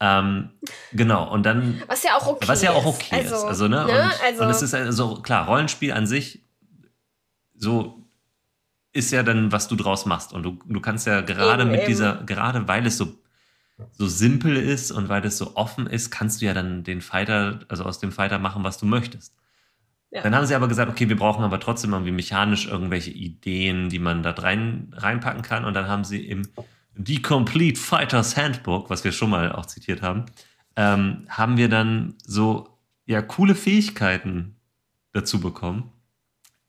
Ähm, genau, und dann. Was ja auch okay Was ja auch okay ist. Also, ist. Also, ne? ne? Und, also, und es ist also klar, Rollenspiel an sich so ist ja dann, was du draus machst. Und du, du kannst ja gerade eben, mit eben. dieser, gerade weil es so, so simpel ist und weil es so offen ist, kannst du ja dann den Fighter, also aus dem Fighter machen, was du möchtest. Ja. Dann haben sie aber gesagt, okay, wir brauchen aber trotzdem irgendwie mechanisch irgendwelche Ideen, die man da rein, reinpacken kann. Und dann haben sie im The Complete Fighters Handbook, was wir schon mal auch zitiert haben, ähm, haben wir dann so ja coole Fähigkeiten dazu bekommen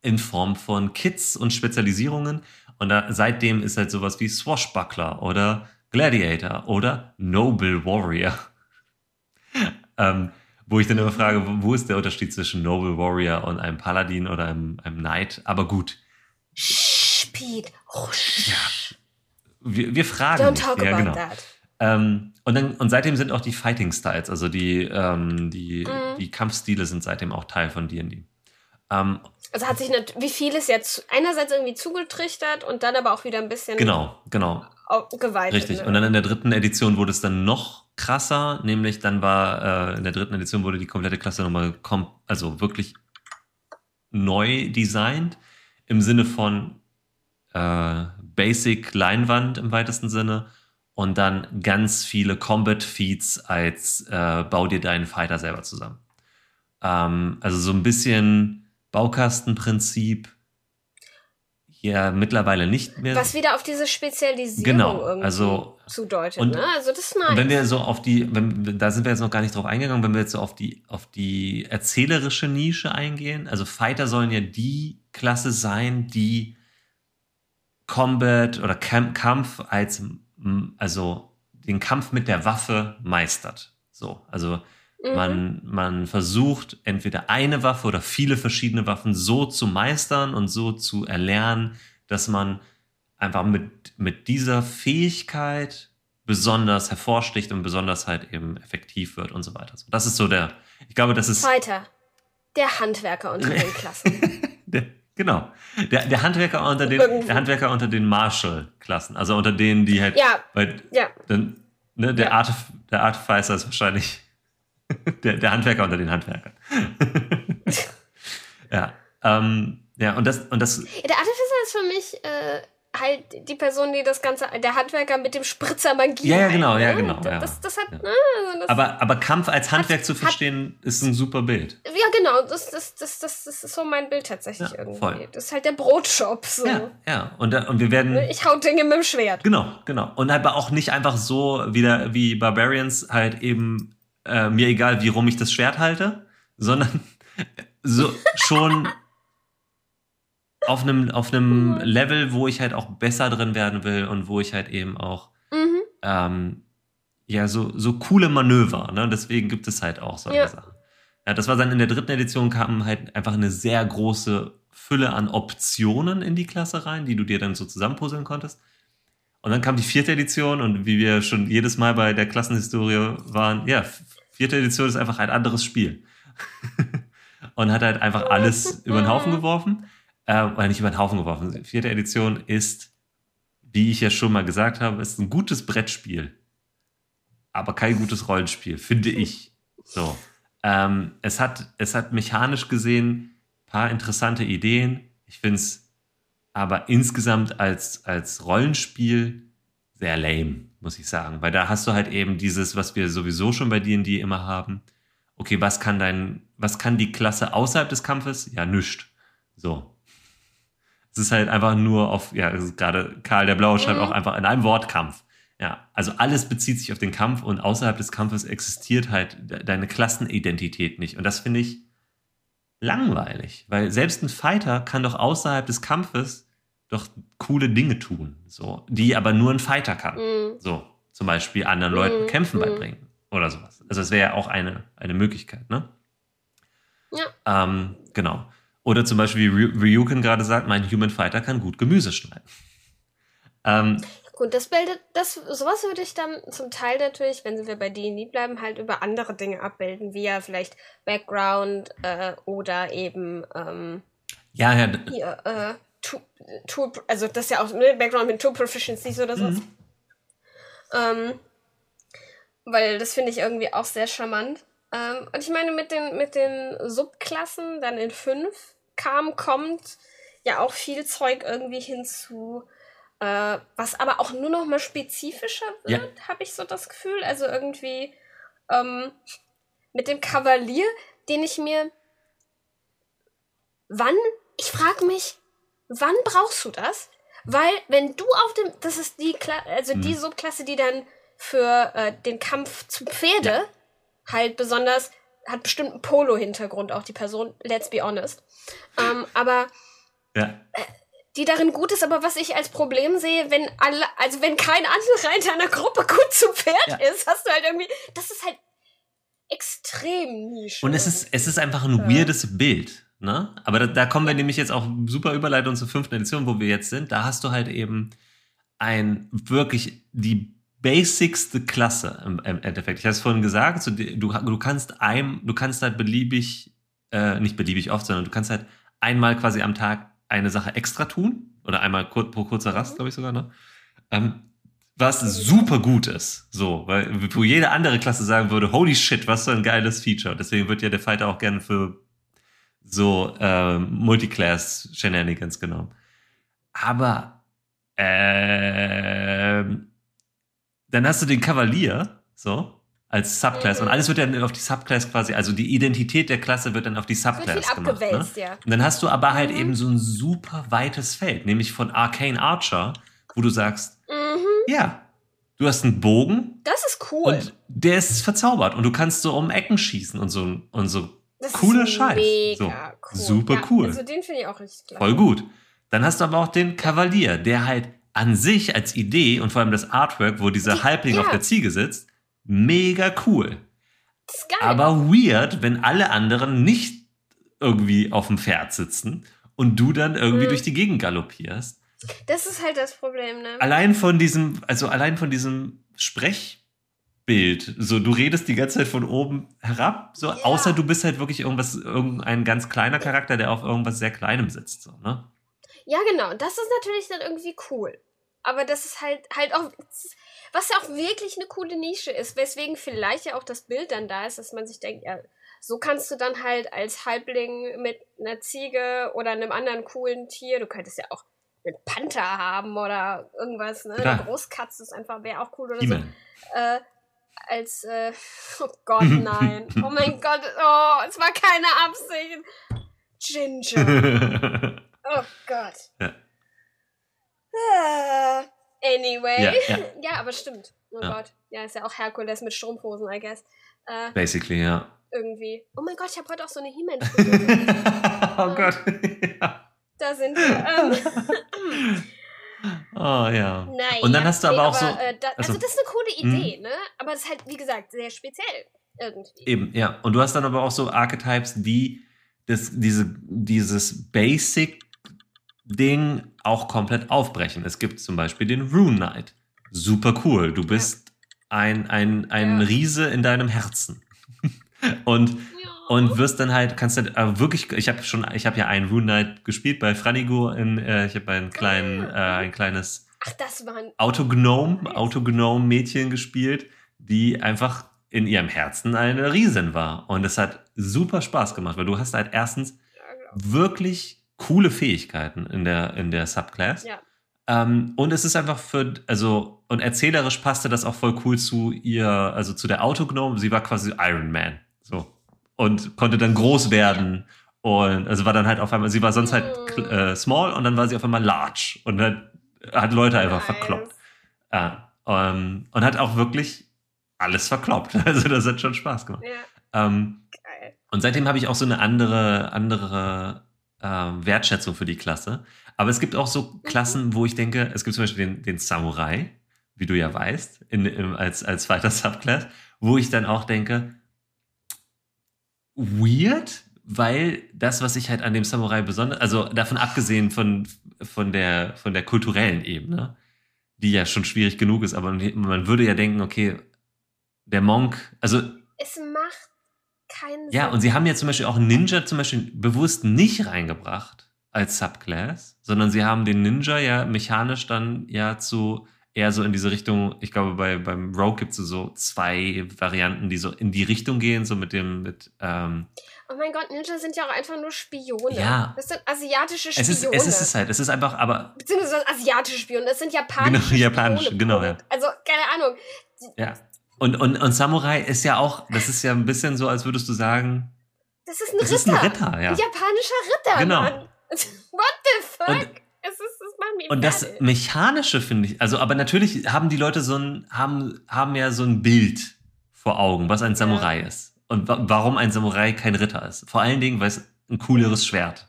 in Form von Kits und Spezialisierungen. Und da, seitdem ist halt sowas wie Swashbuckler oder Gladiator oder Noble Warrior. ähm, wo ich dann immer frage, wo ist der Unterschied zwischen Noble Warrior und einem Paladin oder einem, einem Knight? Aber gut. Speed. Oh, ja. Wir, wir fragen. Don't talk ja, about genau. that. Ähm, und, dann, und seitdem sind auch die Fighting Styles, also die, ähm, die, mm. die Kampfstile sind seitdem auch Teil von D&D. Ähm, also hat sich nicht, wie vieles jetzt einerseits irgendwie zugetrichtert und dann aber auch wieder ein bisschen genau, genau. Geweitet. Richtig. Ne? Und dann in der dritten Edition wurde es dann noch krasser, nämlich dann war äh, in der dritten Edition wurde die komplette Klasse nochmal also wirklich neu designt im Sinne von äh, Basic Leinwand im weitesten Sinne und dann ganz viele Combat Feats als äh, bau dir deinen Fighter selber zusammen. Ähm, also so ein bisschen Baukastenprinzip ja mittlerweile nicht mehr. Was wieder auf diese Spezialisierung genau, also, zudeutet. Und, ne? Also das ist nice. Und wenn wir so auf die, wenn, da sind wir jetzt noch gar nicht drauf eingegangen, wenn wir jetzt so auf die, auf die erzählerische Nische eingehen, also Fighter sollen ja die Klasse sein, die Combat oder Kampf als, also den Kampf mit der Waffe meistert. So, also Mhm. Man, man versucht entweder eine Waffe oder viele verschiedene Waffen so zu meistern und so zu erlernen, dass man einfach mit, mit dieser Fähigkeit besonders hervorsticht und besonders halt eben effektiv wird und so weiter. Das ist so der, ich glaube, das ist. Weiter. Der Handwerker unter den Klassen. der, genau. Der, der Handwerker unter den, der Handwerker unter den Marshall-Klassen. Also unter denen, die halt. Ja. Weil, ja. Dann, ne, der, ja. Artif der Artificer ist wahrscheinlich der, der Handwerker unter den Handwerkern. ja. Ähm, ja, und das, und das. Der Artificer ist für mich äh, halt die Person, die das Ganze, der Handwerker mit dem Spritzer Magie. Ja, ja, genau, ja, ne? genau. Ja. das, das hat, ja. ne, also das aber, aber Kampf als Handwerk hat, zu verstehen, hat, ist ein super Bild. Ja, genau, das, das, das, das, das ist so mein Bild tatsächlich ja, irgendwie. Voll. Das ist halt der Brotshop. So. Ja, ja. Und, und wir werden. Ich hau Dinge mit dem Schwert. Genau, genau. Und aber auch nicht einfach so wieder wie Barbarians halt eben äh, mir egal, wie rum ich das Schwert halte, sondern so schon auf einem auf einem Level, wo ich halt auch besser drin werden will und wo ich halt eben auch mhm. ähm, ja so so coole Manöver. Ne? Deswegen gibt es halt auch solche ja. Sachen. Ja, das war dann in der dritten Edition kam halt einfach eine sehr große Fülle an Optionen in die Klasse rein, die du dir dann so zusammenpuzzeln konntest. Und dann kam die vierte Edition und wie wir schon jedes Mal bei der Klassenhistorie waren, ja, vierte Edition ist einfach ein anderes Spiel. und hat halt einfach alles über den Haufen geworfen. Äh, oder nicht über den Haufen geworfen. Vierte Edition ist, wie ich ja schon mal gesagt habe, ist ein gutes Brettspiel. Aber kein gutes Rollenspiel, finde ich. So. Ähm, es, hat, es hat mechanisch gesehen ein paar interessante Ideen. Ich finde es aber insgesamt als, als Rollenspiel sehr lame, muss ich sagen. Weil da hast du halt eben dieses, was wir sowieso schon bei D&D immer haben. Okay, was kann dein, was kann die Klasse außerhalb des Kampfes? Ja, nüscht. So. Es ist halt einfach nur auf, ja, gerade Karl der Blaue schreibt mhm. auch einfach in einem Wort Kampf. Ja, also alles bezieht sich auf den Kampf und außerhalb des Kampfes existiert halt deine Klassenidentität nicht. Und das finde ich langweilig, weil selbst ein Fighter kann doch außerhalb des Kampfes doch coole Dinge tun, so, die aber nur ein Fighter kann. Mhm. So, zum Beispiel anderen mhm. Leuten Kämpfen mhm. beibringen oder sowas. Also das wäre ja auch eine, eine Möglichkeit, ne? Ja. Ähm, genau. Oder zum Beispiel, wie Ryuken gerade sagt, mein Human Fighter kann gut Gemüse schneiden. Ähm, Gut, das bildet, das, sowas würde ich dann zum Teil natürlich, wenn wir bei D&D bleiben, halt über andere Dinge abbilden, wie ja vielleicht Background äh, oder eben, ähm, ja, ja. Hier, äh, Tool, Tool, also das ist ja auch ne, Background mit Tool Proficiencies oder so. Mhm. Ähm, weil das finde ich irgendwie auch sehr charmant. Ähm, und ich meine, mit den, mit den Subklassen dann in fünf kam, kommt ja auch viel Zeug irgendwie hinzu äh, was aber auch nur noch mal spezifischer wird, ja. habe ich so das Gefühl. Also irgendwie ähm, mit dem Kavalier, den ich mir. Wann? Ich frage mich, wann brauchst du das? Weil, wenn du auf dem. Das ist die Kla also mhm. die Subklasse, die dann für äh, den Kampf zu Pferde ja. halt besonders. Hat bestimmt einen Polo-Hintergrund, auch die Person, let's be honest. Ähm, aber. Ja. Äh, die darin gut ist, aber was ich als Problem sehe, wenn alle, also wenn kein anderer in deiner Gruppe gut zu Pferd ja. ist, hast du halt irgendwie, das ist halt extrem nisch. Und es ist, es ist einfach ein weirdes Bild, ne? Aber da, da kommen wir nämlich jetzt auch super Überleitung zur fünften Edition, wo wir jetzt sind. Da hast du halt eben ein wirklich die basicste Klasse im, im Endeffekt. Ich habe es vorhin gesagt, so, du, du kannst ein, du kannst halt beliebig, äh, nicht beliebig oft, sondern du kannst halt einmal quasi am Tag eine Sache extra tun oder einmal kur pro kurzer Rast, glaube ich sogar, ne? Ähm, was super gut ist, so, weil wo jede andere Klasse sagen würde, holy shit, was für ein geiles Feature. Deswegen wird ja der Fighter auch gerne für so äh, Multiclass-Shenanigans genommen. Aber äh, dann hast du den Kavalier, so, als Subclass. Mhm. Und alles wird dann auf die Subclass quasi, also die Identität der Klasse wird dann auf die Subclass gemacht. Ne? Ja. Und dann hast du aber halt mhm. eben so ein super weites Feld, nämlich von Arcane Archer, wo du sagst, mhm. ja, du hast einen Bogen. Das ist cool. Und der ist verzaubert und du kannst so um Ecken schießen und so, und so das cooler Scheiß. Mega so, cool. Super ja, cool. Also den finde ich auch richtig klar. Voll gut. Dann hast du aber auch den Kavalier, der halt an sich als Idee und vor allem das Artwork, wo dieser Halbling ja. auf der Ziege sitzt, mega cool. Das ist geil. Aber weird, wenn alle anderen nicht irgendwie auf dem Pferd sitzen und du dann irgendwie mhm. durch die Gegend galoppierst. Das ist halt das Problem, ne? Allein von diesem, also allein von diesem Sprechbild, so du redest die ganze Zeit von oben herab, so ja. außer du bist halt wirklich irgendwas, irgendein ganz kleiner Charakter, der auf irgendwas sehr Kleinem sitzt, so, ne? Ja, genau. Das ist natürlich dann irgendwie cool. Aber das ist halt halt auch was ja auch wirklich eine coole Nische ist, weswegen vielleicht ja auch das Bild dann da ist, dass man sich denkt, ja, so kannst du dann halt als Halbling mit einer Ziege oder einem anderen coolen Tier, du könntest ja auch einen Panther haben oder irgendwas, ne? Klar. Eine Großkatze ist einfach, wäre auch cool oder so. Äh, als, äh, oh Gott, nein. oh mein Gott, oh, es war keine Absicht. Ginger. oh Gott. Ja. Ah. Anyway. Ja, ja. ja aber stimmt. Oh. Gott. Ja, ist ja auch Herkules mit Strumpfhosen, I guess. Äh, Basically, ja. Irgendwie. Oh mein Gott, ich habe heute auch so eine He-Man. oh Gott. Da sind wir. Ähm. Oh ja. Nein, und dann hast du aber nee, auch aber, so. Äh, da, also, also, das ist eine coole Idee, hm. ne? Aber das ist halt, wie gesagt, sehr speziell. Irgendwie. Eben, ja. Und du hast dann aber auch so Archetypes, die das, diese, dieses Basic Ding auch komplett aufbrechen. Es gibt zum Beispiel den Rune Knight. Super cool. Du bist ja. ein, ein, ein ja. Riese in deinem Herzen. und. Und wirst dann halt, kannst du äh, wirklich, ich habe schon, ich habe ja einen Rune Knight gespielt bei Franigo, in, äh, ich habe einen kleinen, äh, ein kleines Ach, das war ein Autognome, Autognome Mädchen gespielt, die einfach in ihrem Herzen eine Riesin war. Und es hat super Spaß gemacht, weil du hast halt erstens wirklich coole Fähigkeiten in der, in der Subclass. Ja. Ähm, und es ist einfach für, also, und erzählerisch passte das auch voll cool zu ihr, also zu der Autognome. Sie war quasi Iron Man. So. Und konnte dann groß werden. Und also war dann halt auf einmal, sie war sonst halt Mhm. äh, small und dann war sie auf einmal large. Und dann hat Leute einfach Nice. verkloppt. Ja, ähm, und hat auch wirklich alles verkloppt. Also das hat schon Spaß gemacht. Ja, Ähm, geil. und seitdem habe ich auch so eine andere, andere ähm, Wertschätzung für die Klasse. Aber es gibt auch so Klassen, wo ich denke, es gibt zum Beispiel den, den Samurai, wie du ja weißt, in, im, als, als zweiter Subclass, wo ich dann auch denke, weird, weil das, was ich halt an dem Samurai besonders, also davon abgesehen von, von, der, von der kulturellen Ebene, die ja schon schwierig genug ist, aber man würde ja denken, okay, der Monk, also Es macht keinen ja, Sinn. und sie haben ja zum Beispiel auch Ninja zum Beispiel bewusst nicht reingebracht als Subclass, sondern sie haben den Ninja ja mechanisch dann ja zu eher so in diese Richtung, ich glaube, bei, beim Rogue gibt es so zwei Varianten, die so in die Richtung gehen, so mit dem, mit, ähm, Oh mein Gott, Ninja sind ja auch einfach nur Spione. Ja. Das sind asiatische es Spione. ist, es ist es halt, es ist einfach, aber, Beziehungsweise asiatische Spione. Das sind japanische Genau, japanische, Spione. genau, ja. Also, keine Ahnung. ja. Und, und, und Samurai ist ja auch, das ist ja ein bisschen so, als würdest du sagen, Das ist ein das Ritter. ist ein Ritter, ja. Ein japanischer Ritter, Genau. Mann. What the fuck? Und- es ist, mich Und das. Mechanische finde ich, also, aber natürlich haben die Leute so ein, haben, haben ja so ein Bild vor Augen, was ein Samurai ist. Und wa warum ein Samurai kein Ritter ist. Vor allen Dingen, weil es ein cooleres Schwert.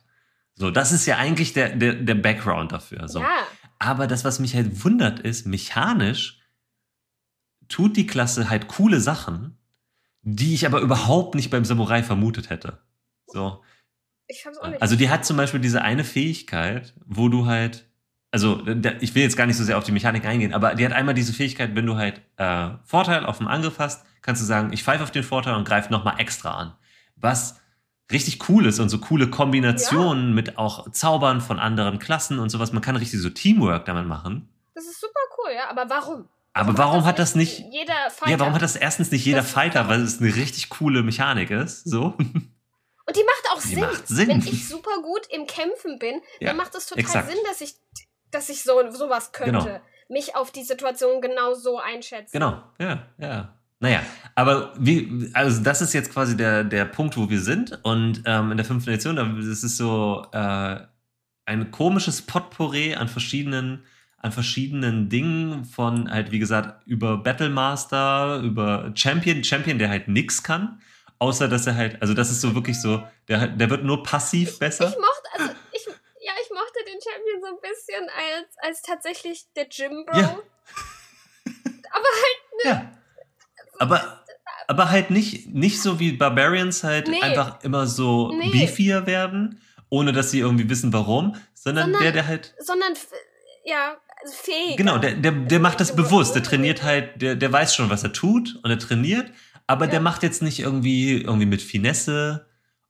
So, das ist ja eigentlich der, der, der Background dafür. So. Ja, Aber das, was mich halt wundert, ist, mechanisch tut die Klasse halt coole Sachen, die ich aber überhaupt nicht beim Samurai vermutet hätte. So. ich hab's auch nicht. Also die hat zum Beispiel diese eine Fähigkeit, wo du halt, also ich will jetzt gar nicht so sehr auf die Mechanik eingehen, aber die hat einmal diese Fähigkeit, wenn du halt äh, Vorteil auf dem Angriff hast, kannst du sagen, ich pfeife auf den Vorteil und greife nochmal extra an. Was richtig cool ist und so coole Kombinationen mit auch Zaubern von anderen Klassen und sowas. Man kann richtig so Teamwork damit machen. das ist super cool, ja. Aber warum? Aber warum hat das nicht, Jeder Fighter. ja, warum hat das erstens nicht jeder Das- Fighter, weil es eine richtig coole Mechanik ist, so. Und die macht auch Die Sinn. macht Sinn. Wenn ich super gut im Kämpfen bin, Ja, dann macht es total exakt. Sinn, dass ich, dass ich so sowas könnte. Genau. Mich auf die Situation genau so einschätzen. Genau, ja, ja. Naja, aber wie, also das ist jetzt quasi der, der Punkt, wo wir sind. Und ähm, in der fünften Edition, da- das ist so äh, ein komisches Potpourri an verschiedenen, an verschiedenen Dingen von halt, wie gesagt, über Battlemaster, über Champion, Champion, der halt nix kann. Außer dass er halt, also das ist so wirklich so, der, der wird nur passiv besser. Ich mochte, also ich, ja, ich mochte den Champion so ein bisschen als, als tatsächlich der Gym Bro. Ja. Ja. Aber, aber halt nicht, nicht so wie Barbarians halt Nee. einfach immer so Nee. beefier werden, ohne dass sie irgendwie wissen, warum, sondern, Sondern- der, der halt, Sondern, ja, also fähig. genau, der, der, der macht das bewusst, der trainiert halt, der, der weiß schon, was er tut und er trainiert, aber Ja. der macht jetzt nicht irgendwie, irgendwie mit Finesse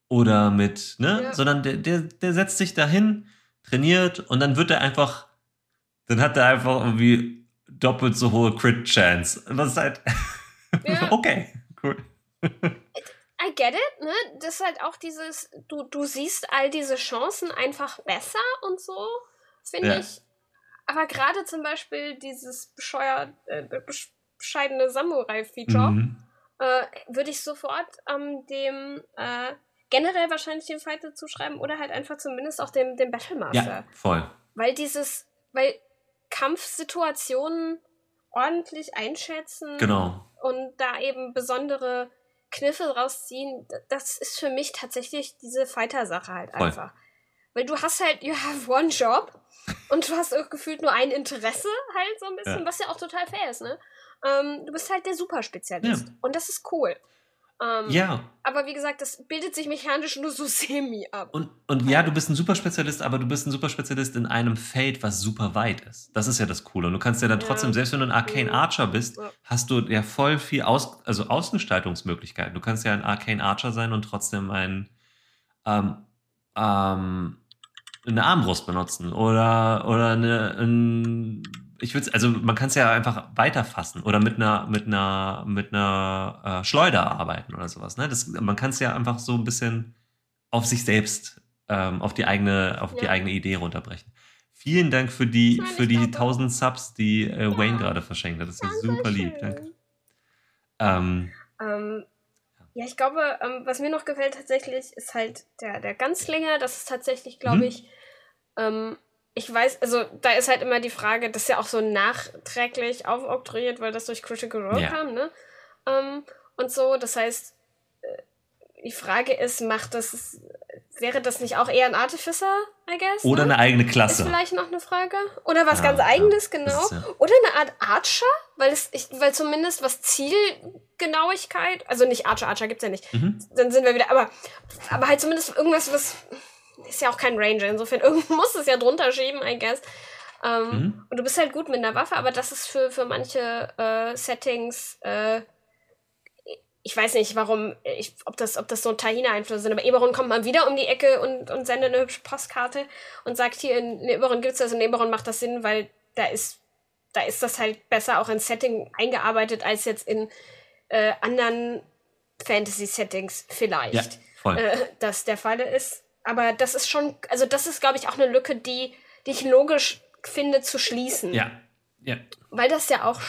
oder mit, ne, Ja. sondern der, der, der setzt sich dahin, trainiert und dann wird er einfach, dann hat er einfach irgendwie doppelt so hohe Crit-Chance. Was ist halt, Ja. okay, cool. I get it, ne? Das ist halt auch dieses, du, du siehst all diese Chancen einfach besser und so, finde Ja. ich. Aber gerade zum Beispiel dieses bescheuert, äh, besch- bescheidene Samurai-Feature, Mhm. äh, würde ich sofort ähm, dem äh, generell wahrscheinlich dem Fighter zuschreiben oder halt einfach zumindest auch dem, dem Battlemaster. Ja, voll. Weil dieses, weil Kampfsituationen ordentlich einschätzen Genau. und da eben besondere Kniffe rausziehen, das ist für mich tatsächlich diese Fighter-Sache halt Voll. einfach. Weil du hast halt, you have one job und du hast auch gefühlt nur ein Interesse halt so ein bisschen, Ja. was ja auch total fair ist, ne? Ähm, du bist halt der Superspezialist Ja. und das ist cool. Ähm, Ja, Aber wie gesagt, das bildet sich mechanisch nur so semi ab. und, und ja, du bist ein Superspezialist, aber du bist ein Superspezialist in einem Feld, was super weit ist. Das ist ja das Coole. Und du kannst ja dann Ja. trotzdem, selbst wenn du ein Arcane. Archer bist, Ja. hast du ja voll viel Aus, also Ausgestaltungsmöglichkeiten. Du kannst ja ein Arcane Archer sein und trotzdem ein, ähm, ähm, eine Armbrust benutzen oder, oder eine, ein, ich würde also man kann es ja einfach weiterfassen oder mit einer, mit einer, mit einer äh, Schleuder arbeiten oder sowas. Ne? Das, man kann es ja einfach so ein bisschen auf sich selbst ähm, auf die eigene, auf ja. die eigene Idee runterbrechen. Vielen Dank für die, für die 1000 Subs, die äh, ja. Wayne gerade verschenkt hat. Das ist super lieb. Danke. Ähm, ähm, ja, ich glaube, ähm, was mir noch gefällt tatsächlich, ist halt der, der Ganzlinger. Das ist tatsächlich, glaube mhm. ich, ähm, ich weiß, also da ist halt immer die Frage, das ist ja auch so nachträglich aufoktroyiert, weil das durch Critical Role ja. kam, ne? Ähm, und so, das heißt, äh, die Frage ist, macht das, wäre das nicht auch eher ein Artificer, I guess? Oder ne? eine eigene Klasse. Ist vielleicht noch eine Frage. Oder was ja, ganz eigenes, ja. genau. Ja. Oder eine Art Archer, weil es, ich, weil zumindest was Zielgenauigkeit, also nicht Archer, Archer gibt's ja nicht. Mhm. Dann sind wir wieder, aber, aber halt zumindest irgendwas, was ist ja auch kein Ranger, insofern irgendwo muss es ja drunter schieben, I guess. Ähm, mhm. Und du bist halt gut mit einer Waffe, aber das ist für, für manche äh, Settings, äh, ich weiß nicht, warum, ich, ob, das, ob das so Tahina-Einflüsse sind, aber Eberon kommt mal wieder um die Ecke und, und sendet eine hübsche Postkarte und sagt, hier in Eberon gibt's das und in Eberon macht das Sinn, weil da ist, da ist das halt besser auch in Setting eingearbeitet als jetzt in äh, anderen Fantasy-Settings vielleicht. Ja, voll. Äh, das der Fall ist aber das ist schon, also das ist, glaube ich, auch eine Lücke, die, die ich logisch finde zu schließen. Ja. ja. Weil das ja auch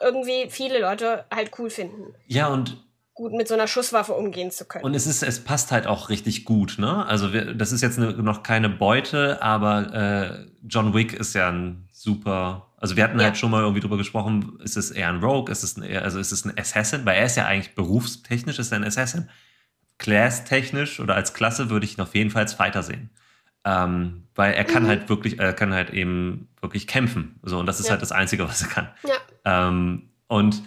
irgendwie viele Leute halt cool finden. Ja, und gut mit so einer Schusswaffe umgehen zu können. Und es ist, es passt halt auch richtig gut, ne? Also wir, das ist jetzt eine, noch keine Beute, aber äh, John Wick ist ja ein super. Also wir hatten ja. halt schon mal irgendwie drüber gesprochen, ist es eher ein Rogue, ist es ein, also ist es ein Assassin, weil er ist ja eigentlich berufstechnisch ist er ein Assassin. Class-technisch oder als Klasse würde ich ihn auf jeden Fall als Fighter sehen. Ähm, weil er kann mhm. halt wirklich, er kann halt eben wirklich kämpfen. So, und das ist ja. halt das Einzige, was er kann. Ja. Ähm, und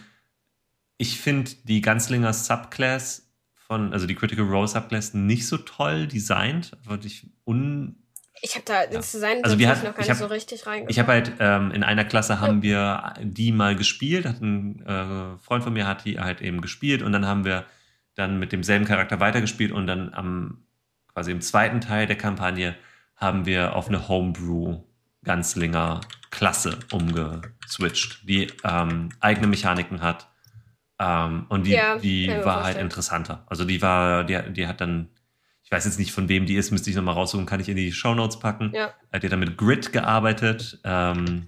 ich finde die Ganzlinger Subclass von, also die Critical Role Subclass nicht so toll designt. Würde ich un. Ich habe da ins Design also wir hat, noch gar nicht hab, so richtig reingekommen. Ich habe halt ähm, in einer Klasse haben wir die mal gespielt. Hat ein äh, Freund von mir hat die halt eben gespielt und dann haben wir dann mit demselben Charakter weitergespielt und dann am quasi im zweiten Teil der Kampagne haben wir auf eine Homebrew Ganzlinger Klasse umgeswitcht, die ähm, eigene Mechaniken hat. Ähm, und die, ja, die war halt interessanter. Also die war, die, die hat dann, ich weiß jetzt nicht von wem die ist, müsste ich nochmal raussuchen, kann ich in die Show Notes packen. Ja. Hat die dann mit Grid gearbeitet, ähm,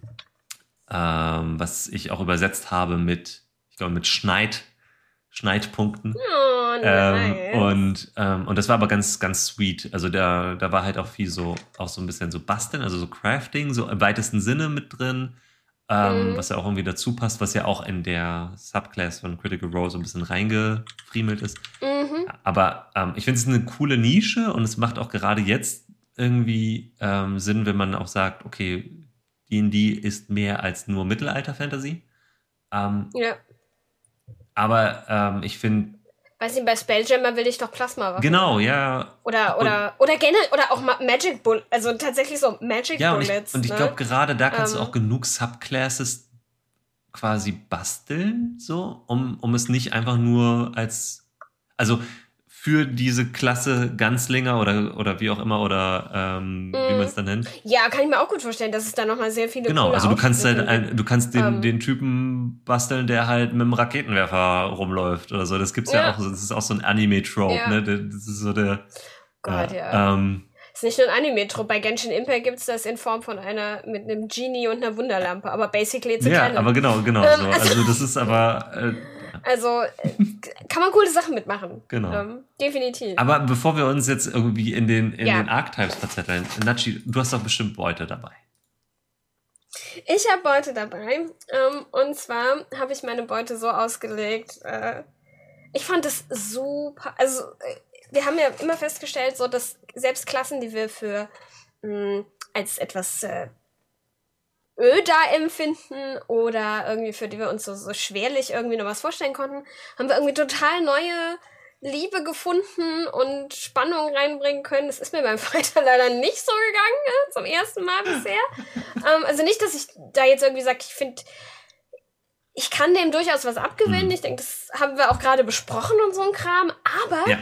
ähm, was ich auch übersetzt habe mit, ich glaube, mit Schneid, Schneidpunkten. Ähm, und, ähm, und das war aber ganz, ganz sweet. Also da, da war halt auch viel so, auch so ein bisschen so Basteln, also so Crafting, so im weitesten Sinne mit drin, ähm, mhm. was ja auch irgendwie dazu passt, was ja auch in der Subclass von Critical Role so ein bisschen reingefriemelt ist. Mhm. Aber ähm, ich finde es eine coole Nische und es macht auch gerade jetzt irgendwie ähm, Sinn, wenn man auch sagt, okay, D&D ist mehr als nur Mittelalter-Fantasy. Ja. Aber ähm, ich finde, Weiß nicht, bei Spelljammer will ich doch Plasma -Waffen. Genau, ja. Oder, oder, und, oder generell, oder auch Magic Bullets, also tatsächlich so Magic ja, Bullets. Und ich, ne? ich glaube, gerade da kannst ähm, du auch genug Subclasses quasi basteln, so, um, um es nicht einfach nur als, also für diese Klasse Ganzlinger oder, oder wie auch immer oder ähm, mm. wie man es dann nennt. Ja, kann ich mir auch gut vorstellen, dass es da nochmal sehr viele Genau, also du kannst halt ein, du kannst den, ähm. den Typen basteln, der halt mit einem Raketenwerfer rumläuft oder so. Das gibt's ja, ja auch, das ist auch so ein Anime-Trope, ja. ne? Das ist so der. Gott, ja. ja. Ähm, ist nicht nur ein Anime-Trope. Bei Genshin Impact gibt's das in Form von einer mit einem Genie und einer Wunderlampe. Aber basically a Ja, aber genau, genau. Ähm, so. also, also, das ist aber. Äh, also äh, kann man coole Sachen mitmachen. Genau. Ähm, definitiv. Aber bevor wir uns jetzt irgendwie in den, in ja. den Archetypes verzetteln, Nachi, du hast doch bestimmt Beute dabei. Ich habe Beute dabei. Ähm, und zwar habe ich meine Beute so ausgelegt. Äh, ich fand es super. Also, äh, wir haben ja immer festgestellt, so dass selbst Klassen, die wir für mh, mm, als etwas äh, öder empfinden oder irgendwie für die wir uns so, so schwerlich irgendwie noch was vorstellen konnten, haben wir irgendwie total neue Liebe gefunden und Spannung reinbringen können. Das ist mir beim Fighter leider nicht so gegangen, ne? zum ersten Mal bisher. ähm, also nicht, dass ich da jetzt irgendwie sage, ich finde, ich kann dem durchaus was abgewinnen. Mhm. Ich denke, das haben wir auch gerade besprochen und so ein Kram. Aber ja.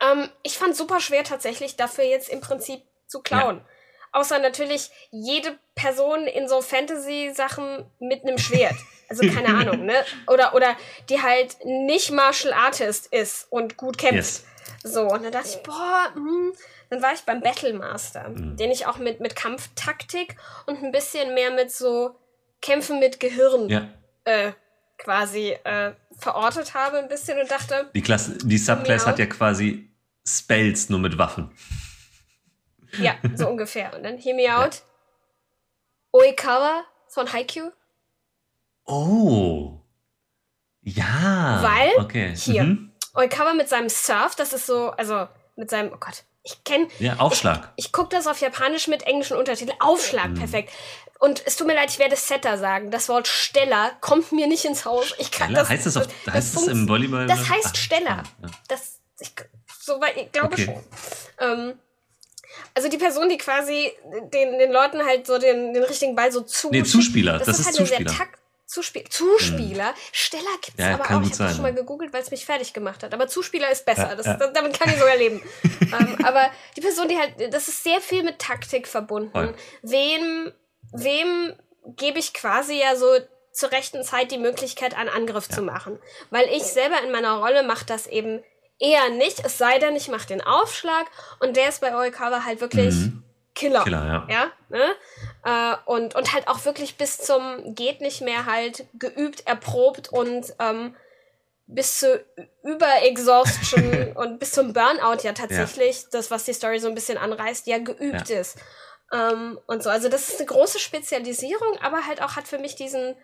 ähm, ich fand super schwer tatsächlich dafür jetzt im Prinzip zu klauen. Ja. Außer natürlich jede Person in so Fantasy-Sachen mit einem Schwert. Also keine Ahnung, ne? Oder, oder die halt nicht Martial Artist ist und gut kämpft. Yes. So, und dann dachte ich, boah, hm. dann war ich beim Battlemaster, mhm. den ich auch mit, mit Kampftaktik und ein bisschen mehr mit so Kämpfen mit Gehirn ja. äh, quasi äh, verortet habe, ein bisschen und dachte. Die, Klasse, die Subclass hat ja quasi Spells nur mit Waffen. Ja, so ungefähr. Und dann Hear Me Out. Ja. Oikawa von Haikyuu. Oh. Ja. Weil, okay. hier, mhm. Oikawa mit seinem Surf, das ist so, also mit seinem, oh Gott, ich kenne. Ja, Aufschlag. Ich, ich gucke das auf Japanisch mit englischen Untertiteln. Aufschlag, mhm. perfekt. Und es tut mir leid, ich werde Setter sagen. Das Wort Steller kommt mir nicht ins Haus. Ich kann das. Heißt das, auf, das heißt das im Volleyball? Das heißt Ach, Steller. Ja. Das, ich, soweit, ich glaube okay. schon. Ähm, also die Person, die quasi den, den Leuten halt so den, den richtigen Ball so zu. Nee, Zuspieler. Das, das ist, halt Zuspieler. Sehr takt Zuspiel Zuspieler. Mhm. Steller gibt's ja, aber auch. Ich habe schon mal gegoogelt, weil es mich fertig gemacht hat. Aber Zuspieler ist besser. Ja, das, ja. damit kann ich sogar leben. ähm, aber die Person, die halt, das ist sehr viel mit Taktik verbunden. Voll. Wem, wem gebe ich quasi ja so zur rechten Zeit die Möglichkeit, einen Angriff zu machen? Weil ich selber in meiner Rolle mache das eben eher nicht, es sei denn, ich mache den Aufschlag und der ist bei Oikawa halt wirklich mhm. Killer. Killer, ja. ja ne? Äh, und, und halt auch wirklich bis zum geht nicht mehr halt geübt, erprobt und ähm, bis zu Überexhaustion und bis zum Burnout ja tatsächlich, ja. das, was die Story so ein bisschen anreißt, ja geübt ja. ist. Ähm, und so. Also das ist eine große Spezialisierung, aber halt auch hat für mich diesen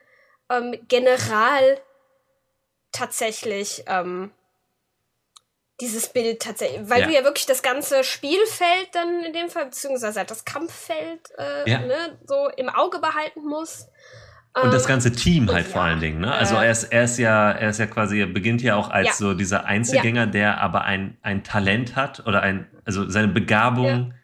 ähm, General tatsächlich ähm, dieses Bild tatsächlich, weil ja. du ja wirklich das ganze Spielfeld dann in dem Fall, beziehungsweise halt das Kampffeld äh, ja. ne, so im Auge behalten musst. Und das ähm, ganze Team halt ja, vor allen Dingen, ne? Also äh, er ist, er ist ja, er ist ja quasi, er beginnt ja auch als so dieser Einzelgänger, der aber ein, ein Talent hat oder ein, also seine Begabung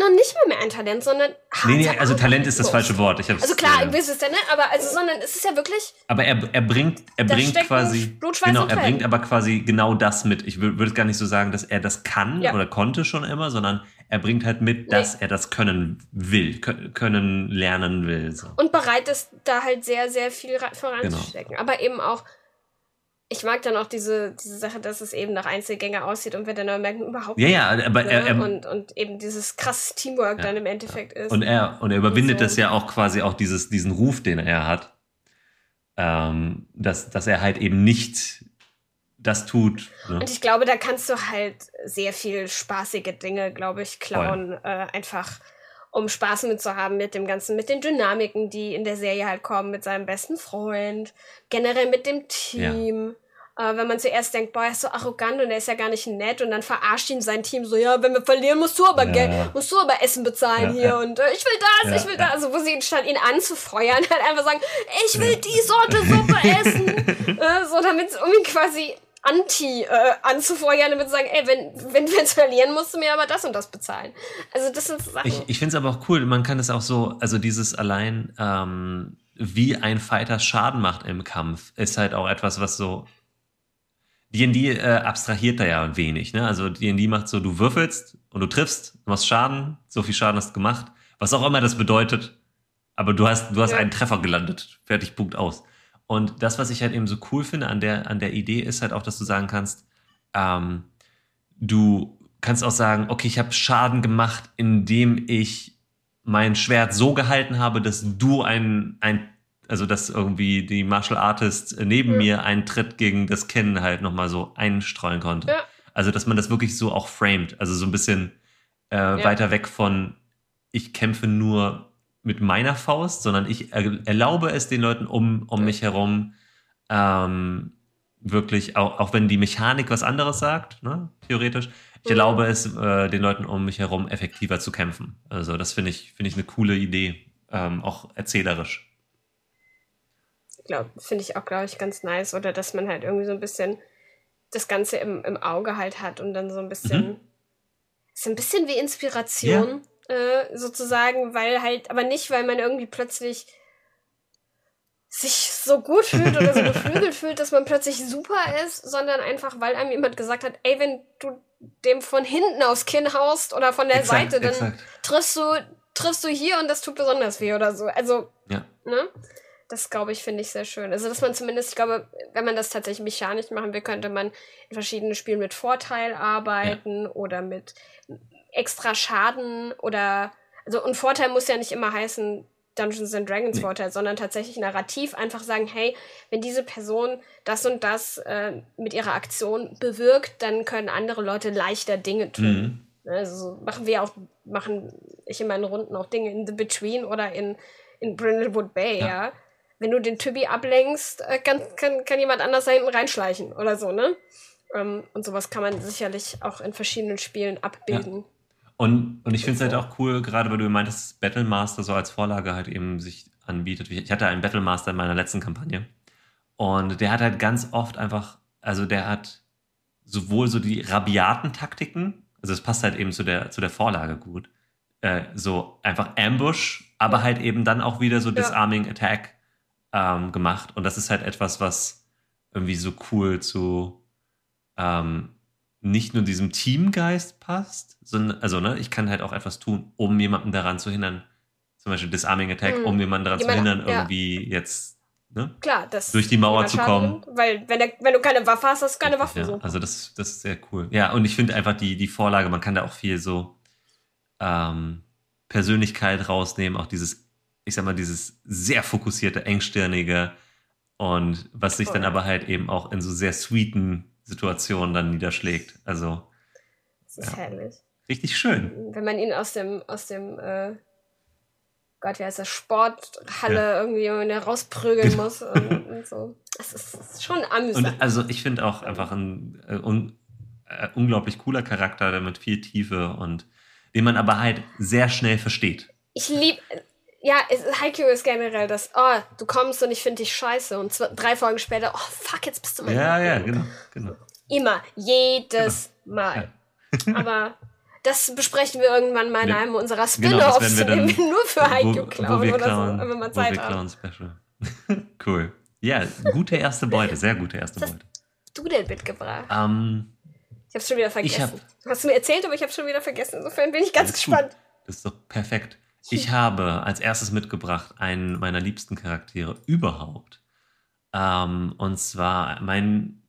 noch nicht mal mehr ein Talent, sondern. Nee, nee, also Talent ist das falsche Wort. Ich also klar, äh, wisst es ja, ne? Aber also, sondern es ist ja wirklich. Aber er, er bringt, er bringt quasi. Genau, er bringt aber quasi genau das mit. Ich würde gar nicht so sagen, dass er das kann ja. oder konnte schon immer, sondern er bringt halt mit, dass nee. er das können will, können lernen will. So. Und bereit ist, da halt sehr, sehr viel voranzustecken. Genau. Aber eben auch ich mag dann auch diese, diese Sache, dass es eben nach Einzelgänger aussieht und wir dann aber merken, überhaupt ja, ja, aber ne? er, er, und, und eben dieses krasse Teamwork ja, dann im Endeffekt ja. ist. Und er, und er überwindet so. das ja auch quasi auch dieses, diesen Ruf, den er hat, ähm, dass, dass er halt eben nicht das tut. Ne? Und ich glaube, da kannst du halt sehr viel spaßige Dinge, glaube ich, klauen, äh, einfach um Spaß mit zu haben mit dem Ganzen, mit den Dynamiken, die in der Serie halt kommen, mit seinem besten Freund, generell mit dem Team. Ja. Äh, wenn man zuerst denkt, boah, er ist so arrogant und er ist ja gar nicht nett und dann verarscht ihn sein Team so, ja, wenn wir verlieren, musst du aber ja. Geld, musst du aber Essen bezahlen ja, hier und äh, ich will das, ich will das. Also wo sie statt ihn anzufeuern, halt einfach sagen, ich will die Sorte Suppe essen. äh, so damit um ihn quasi anti äh, anzufeuern, damit zu sagen, ey, wenn, wenn wir jetzt verlieren, musst du mir aber das und das bezahlen. Also das sind Sachen. Ich, ich finde es aber auch cool, man kann es auch so, also dieses allein, ähm, wie ein Fighter Schaden macht im Kampf, ist halt auch etwas, was so D&D äh, abstrahiert da ja ein wenig, ne? Also D&D macht so, du würfelst und du triffst, du machst Schaden, so viel Schaden hast du gemacht, was auch immer das bedeutet, aber du hast, du hast ja. einen Treffer gelandet, fertig, Punkt aus. Und das, was ich halt eben so cool finde an der, an der Idee, ist halt auch, dass du sagen kannst, ähm, du kannst auch sagen, okay, ich habe Schaden gemacht, indem ich mein Schwert so gehalten habe, dass du ein, ein also dass irgendwie die Martial Artist neben ja. mir einen Tritt gegen das Kennen halt nochmal so einstreuen konnte. Ja. Also, dass man das wirklich so auch framed, also so ein bisschen äh, ja. weiter weg von, ich kämpfe nur mit meiner Faust, sondern ich erlaube es den Leuten um, um mich herum, ähm, wirklich, auch, auch wenn die Mechanik was anderes sagt, ne, theoretisch, ich mhm. erlaube es äh, den Leuten um mich herum effektiver zu kämpfen. Also das finde ich, finde ich eine coole Idee, ähm, auch erzählerisch. Finde ich auch, glaube ich, ganz nice. Oder dass man halt irgendwie so ein bisschen das Ganze im, im Auge halt hat und dann so ein bisschen, mhm. so ein bisschen wie Inspiration. Äh, sozusagen, weil halt, aber nicht, weil man irgendwie plötzlich sich so gut fühlt oder so beflügelt fühlt, dass man plötzlich super ist, sondern einfach, weil einem jemand gesagt hat, ey, wenn du dem von hinten aufs Kinn haust oder von der exakt, Seite, dann exakt. triffst du, triffst du hier und das tut besonders weh oder so. Also, ja. ne? Das glaube ich, finde ich sehr schön. Also, dass man zumindest, ich glaube, wenn man das tatsächlich mechanisch machen will, könnte man in verschiedenen Spielen mit Vorteil arbeiten ja. oder mit extra Schaden oder, also, und Vorteil muss ja nicht immer heißen, Dungeons and Dragons nee. Vorteil, sondern tatsächlich narrativ einfach sagen, hey, wenn diese Person das und das äh, mit ihrer Aktion bewirkt, dann können andere Leute leichter Dinge tun. Mhm. Also machen wir auch, machen ich in meinen Runden auch Dinge in The Between oder in, in Brindlewood Bay, ja. ja. Wenn du den Typi ablenkst, äh, kann, kann, kann jemand anders da hinten reinschleichen oder so, ne? Ähm, und sowas kann man sicherlich auch in verschiedenen Spielen abbilden. Ja. Und, und ich finde es halt auch cool, gerade weil du meintest, dass Battle Master so als Vorlage halt eben sich anbietet. Ich hatte einen Battle Master in meiner letzten Kampagne. Und der hat halt ganz oft einfach, also der hat sowohl so die rabiaten Taktiken, also es passt halt eben zu der, zu der Vorlage gut. Äh, so einfach Ambush, aber halt eben dann auch wieder so Disarming Attack ähm, gemacht. Und das ist halt etwas, was irgendwie so cool zu ähm, nicht nur diesem Teamgeist passt, sondern, also, ne, ich kann halt auch etwas tun, um jemanden daran zu hindern, zum Beispiel Disarming Attack, mhm. um jemanden daran Jemand, zu hindern, ja. irgendwie jetzt ne, Klar, das durch die Mauer zu kommen. Nimmt, weil, wenn, der, wenn du keine Waffe hast, hast du keine Waffe. Ja, so. Also, das, das ist sehr cool. Ja, und ich finde einfach die, die Vorlage, man kann da auch viel so ähm, Persönlichkeit rausnehmen, auch dieses, ich sag mal, dieses sehr fokussierte, engstirnige und was sich dann aber halt eben auch in so sehr sweeten Situation dann niederschlägt. Also. Das ist ja. herrlich. Richtig schön. Wenn man ihn aus dem, aus dem, äh, Gott, wie heißt das, Sporthalle ja. irgendwie rausprügeln genau. muss und, und, so. Das ist, das ist schon amüsant. Und also ich finde auch einfach ein äh, un, äh, unglaublich cooler Charakter, der mit viel Tiefe und den man aber halt sehr schnell versteht. Ich liebe, ja, Haikyuu ist generell das, oh, du kommst und ich finde dich scheiße und zwei, drei Folgen später, oh fuck, jetzt bist du mein Ja, ja, genau, genau. Immer, jedes genau. Mal. Ja. Aber das besprechen wir irgendwann mal in einem unserer genau, Spin-Offs, genau, wir wir nur für Haikyuu klauen oder klauen, so, wenn mal Zeit wir haben. Special. cool. Ja, gute erste Beute, sehr gute erste Beute. Was hast du denn mitgebracht? Um, ähm, ich hab's schon wieder vergessen. Hab, du hast mir erzählt, aber ich hab's schon wieder vergessen. Insofern bin ich ganz gespannt. Gut. Das ist doch perfekt. Ich habe als erstes mitgebracht einen meiner liebsten Charaktere überhaupt. Ähm, und zwar mein,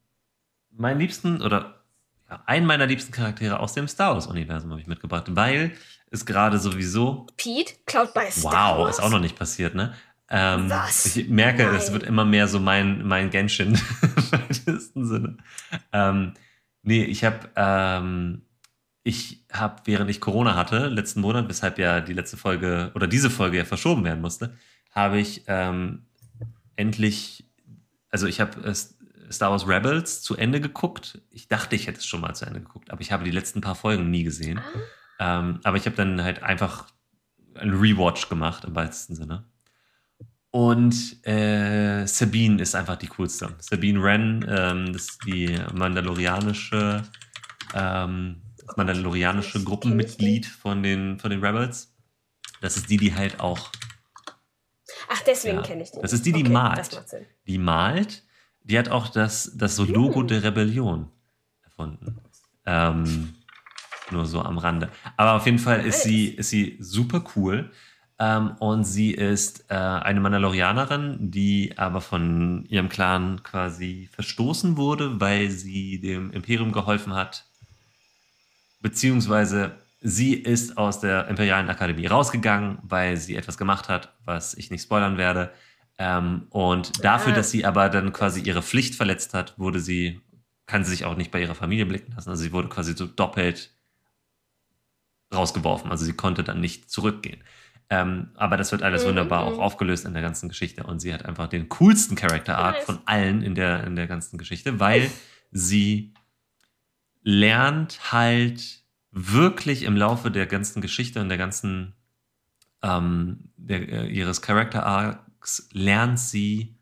mein liebsten oder ja, einen meiner liebsten Charaktere aus dem Star Wars-Universum habe ich mitgebracht, weil es gerade sowieso. Pete? Cloud by Star Wow, ist auch noch nicht passiert, ne? Ähm, Was? Ich merke, Nein. es wird immer mehr so mein, mein Genshin im weitesten Sinne. Ähm, nee, ich habe ähm, ich habe, während ich Corona hatte, letzten Monat, weshalb ja die letzte Folge oder diese Folge ja verschoben werden musste, habe ich ähm, endlich, also ich habe äh, Star Wars Rebels zu Ende geguckt. Ich dachte, ich hätte es schon mal zu Ende geguckt, aber ich habe die letzten paar Folgen nie gesehen. Ah. Ähm, aber ich habe dann halt einfach ein Rewatch gemacht im weitesten Sinne. Und äh, Sabine ist einfach die coolste. Sabine Wren, ähm, das ist die mandalorianische ähm, mandalorianische Gruppenmitglied von den, von den Rebels. Das ist die, die halt auch. Ach, deswegen ja, kenne ich die. Das ist die, die okay, malt. Die malt. Die hat auch das, das so Logo hm. der Rebellion erfunden. Ähm, nur so am Rande. Aber auf jeden Fall ist sie, ist sie super cool. Ähm, und sie ist äh, eine Mandalorianerin, die aber von ihrem Clan quasi verstoßen wurde, weil sie dem Imperium geholfen hat, beziehungsweise sie ist aus der Imperialen Akademie rausgegangen, weil sie etwas gemacht hat, was ich nicht spoilern werde. Ähm, und dafür, dass sie aber dann quasi ihre Pflicht verletzt hat, wurde sie, kann sie sich auch nicht bei ihrer Familie blicken lassen. Also sie wurde quasi so doppelt rausgeworfen. Also sie konnte dann nicht zurückgehen. Ähm, aber das wird alles wunderbar auch mhm. aufgelöst in der ganzen Geschichte. Und sie hat einfach den coolsten Character Arc von allen in der, in der ganzen Geschichte, weil sie lernt halt wirklich im Laufe der ganzen Geschichte und der ganzen ähm, der, äh, ihres Character Arcs lernt sie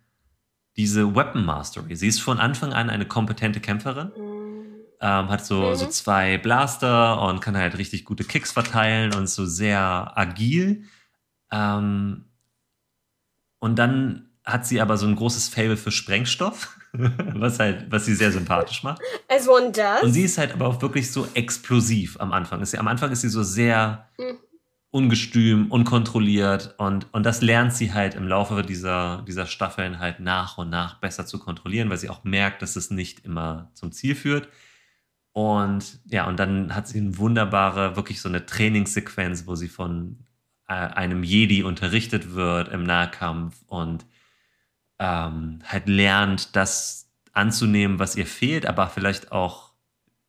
diese Weapon Mastery. Sie ist von Anfang an eine kompetente Kämpferin, ähm, hat so, mhm. so zwei Blaster und kann halt richtig gute Kicks verteilen und so sehr agil. Ähm, und dann hat sie aber so ein großes Fable für Sprengstoff, was halt, was sie sehr sympathisch macht. As one does. Und sie ist halt aber auch wirklich so explosiv am Anfang. Ist sie, am Anfang ist sie so sehr mhm. ungestüm, unkontrolliert und, und das lernt sie halt im Laufe dieser, dieser Staffeln halt nach und nach besser zu kontrollieren, weil sie auch merkt, dass es nicht immer zum Ziel führt. Und ja, und dann hat sie eine wunderbare, wirklich so eine Trainingssequenz, wo sie von äh, einem Jedi unterrichtet wird im Nahkampf und ähm, halt lernt, das anzunehmen, was ihr fehlt, aber vielleicht auch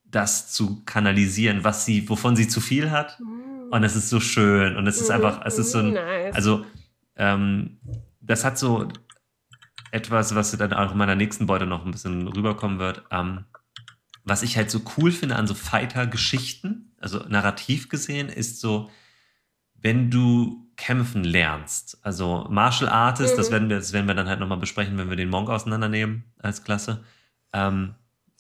das zu kanalisieren, was sie, wovon sie zu viel hat. Mm. Und es ist so schön und es ist mm. einfach, es ist so ein, nice. also ähm, das hat so etwas, was dann auch in meiner nächsten Beute noch ein bisschen rüberkommen wird. Ähm, was ich halt so cool finde an so Fighter-Geschichten, also narrativ gesehen, ist so, wenn du kämpfen lernst. Also Martial Artist, mhm. das, werden wir, das werden wir dann halt nochmal besprechen, wenn wir den Monk auseinandernehmen als Klasse. Ähm,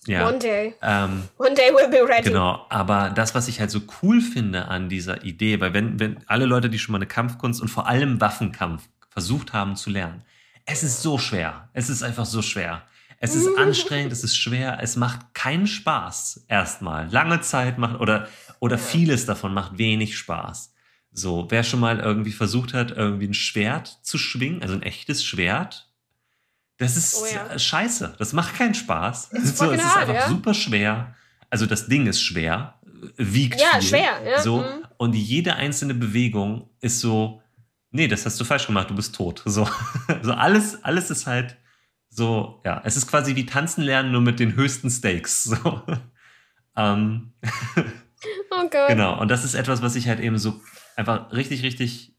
ja. One day. Ähm, One day we'll be ready. Genau, aber das, was ich halt so cool finde an dieser Idee, weil wenn, wenn alle Leute, die schon mal eine Kampfkunst und vor allem Waffenkampf versucht haben zu lernen, es ist so schwer. Es ist einfach so schwer. Es ist anstrengend, es ist schwer, es macht keinen Spaß erstmal. Lange Zeit macht oder, oder vieles davon macht wenig Spaß. So, wer schon mal irgendwie versucht hat, irgendwie ein Schwert zu schwingen, also ein echtes Schwert, das ist oh ja. scheiße. Das macht keinen Spaß. Ist so, es ist einfach ja? super schwer. Also das Ding ist schwer, wiegt ja, viel. schwer. Ja. So, mhm. Und jede einzelne Bewegung ist so, nee, das hast du falsch gemacht, du bist tot. So, so alles, alles ist halt so, ja, es ist quasi wie Tanzen lernen, nur mit den höchsten Stakes. So. ähm. oh Gott. Genau, und das ist etwas, was ich halt eben so einfach richtig, richtig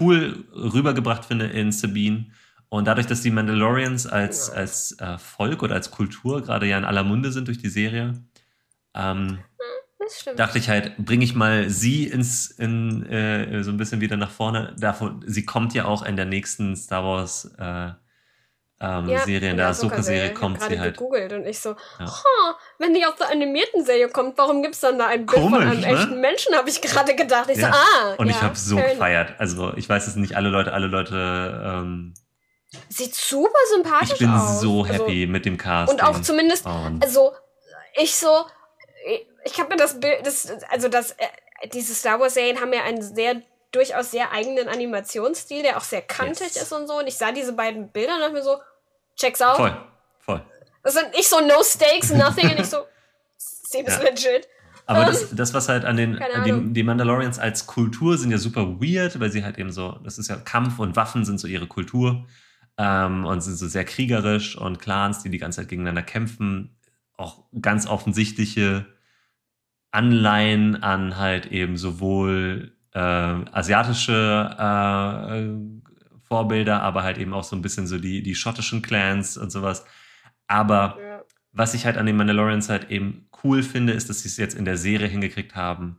cool rübergebracht finde in Sabine. Und dadurch, dass die Mandalorians als, als äh, Volk oder als Kultur gerade ja in aller Munde sind durch die Serie, ähm, dachte ich halt, bringe ich mal sie ins, in, äh, so ein bisschen wieder nach vorne. Davon, sie kommt ja auch in der nächsten Star Wars äh, ähm, ja, Serie, in der Ahsoka-Serie kommt sie halt. gegoogelt und ich so, ja. huh, wenn die aus der animierten Serie kommt, warum gibt es dann da ein Bild Komisch, von einem ne? echten Menschen, habe ich gerade gedacht. Ich ja. so, ah. Und ich habe so gefeiert. Also ich weiß es nicht, alle Leute, alle Leute. Ähm, Sieht super sympathisch aus. Ich bin aus. so also happy also, mit dem Cast. Und auch zumindest, und also ich so, ich habe mir das Bild, das, also das, äh, diese Star Wars-Serien haben ja einen sehr durchaus sehr eigenen Animationsstil, der auch sehr kantig yes. ist und so. Und ich sah diese beiden Bilder und dachte mir so, check's out. Voll, voll. Das sind nicht so no stakes, nothing. und ich so, seems ja. legit. Aber das, das, was halt an den, an die, die Mandalorians als Kultur sind ja super weird, weil sie halt eben so, das ist ja Kampf und Waffen sind so ihre Kultur ähm, und sind so sehr kriegerisch und Clans, die die ganze Zeit gegeneinander kämpfen. Auch ganz offensichtliche Anleihen an halt eben sowohl äh, asiatische äh, Vorbilder, aber halt eben auch so ein bisschen so die, die schottischen Clans und sowas. Aber ja. was ich halt an den Mandalorians halt eben cool finde, ist, dass sie es jetzt in der Serie hingekriegt haben.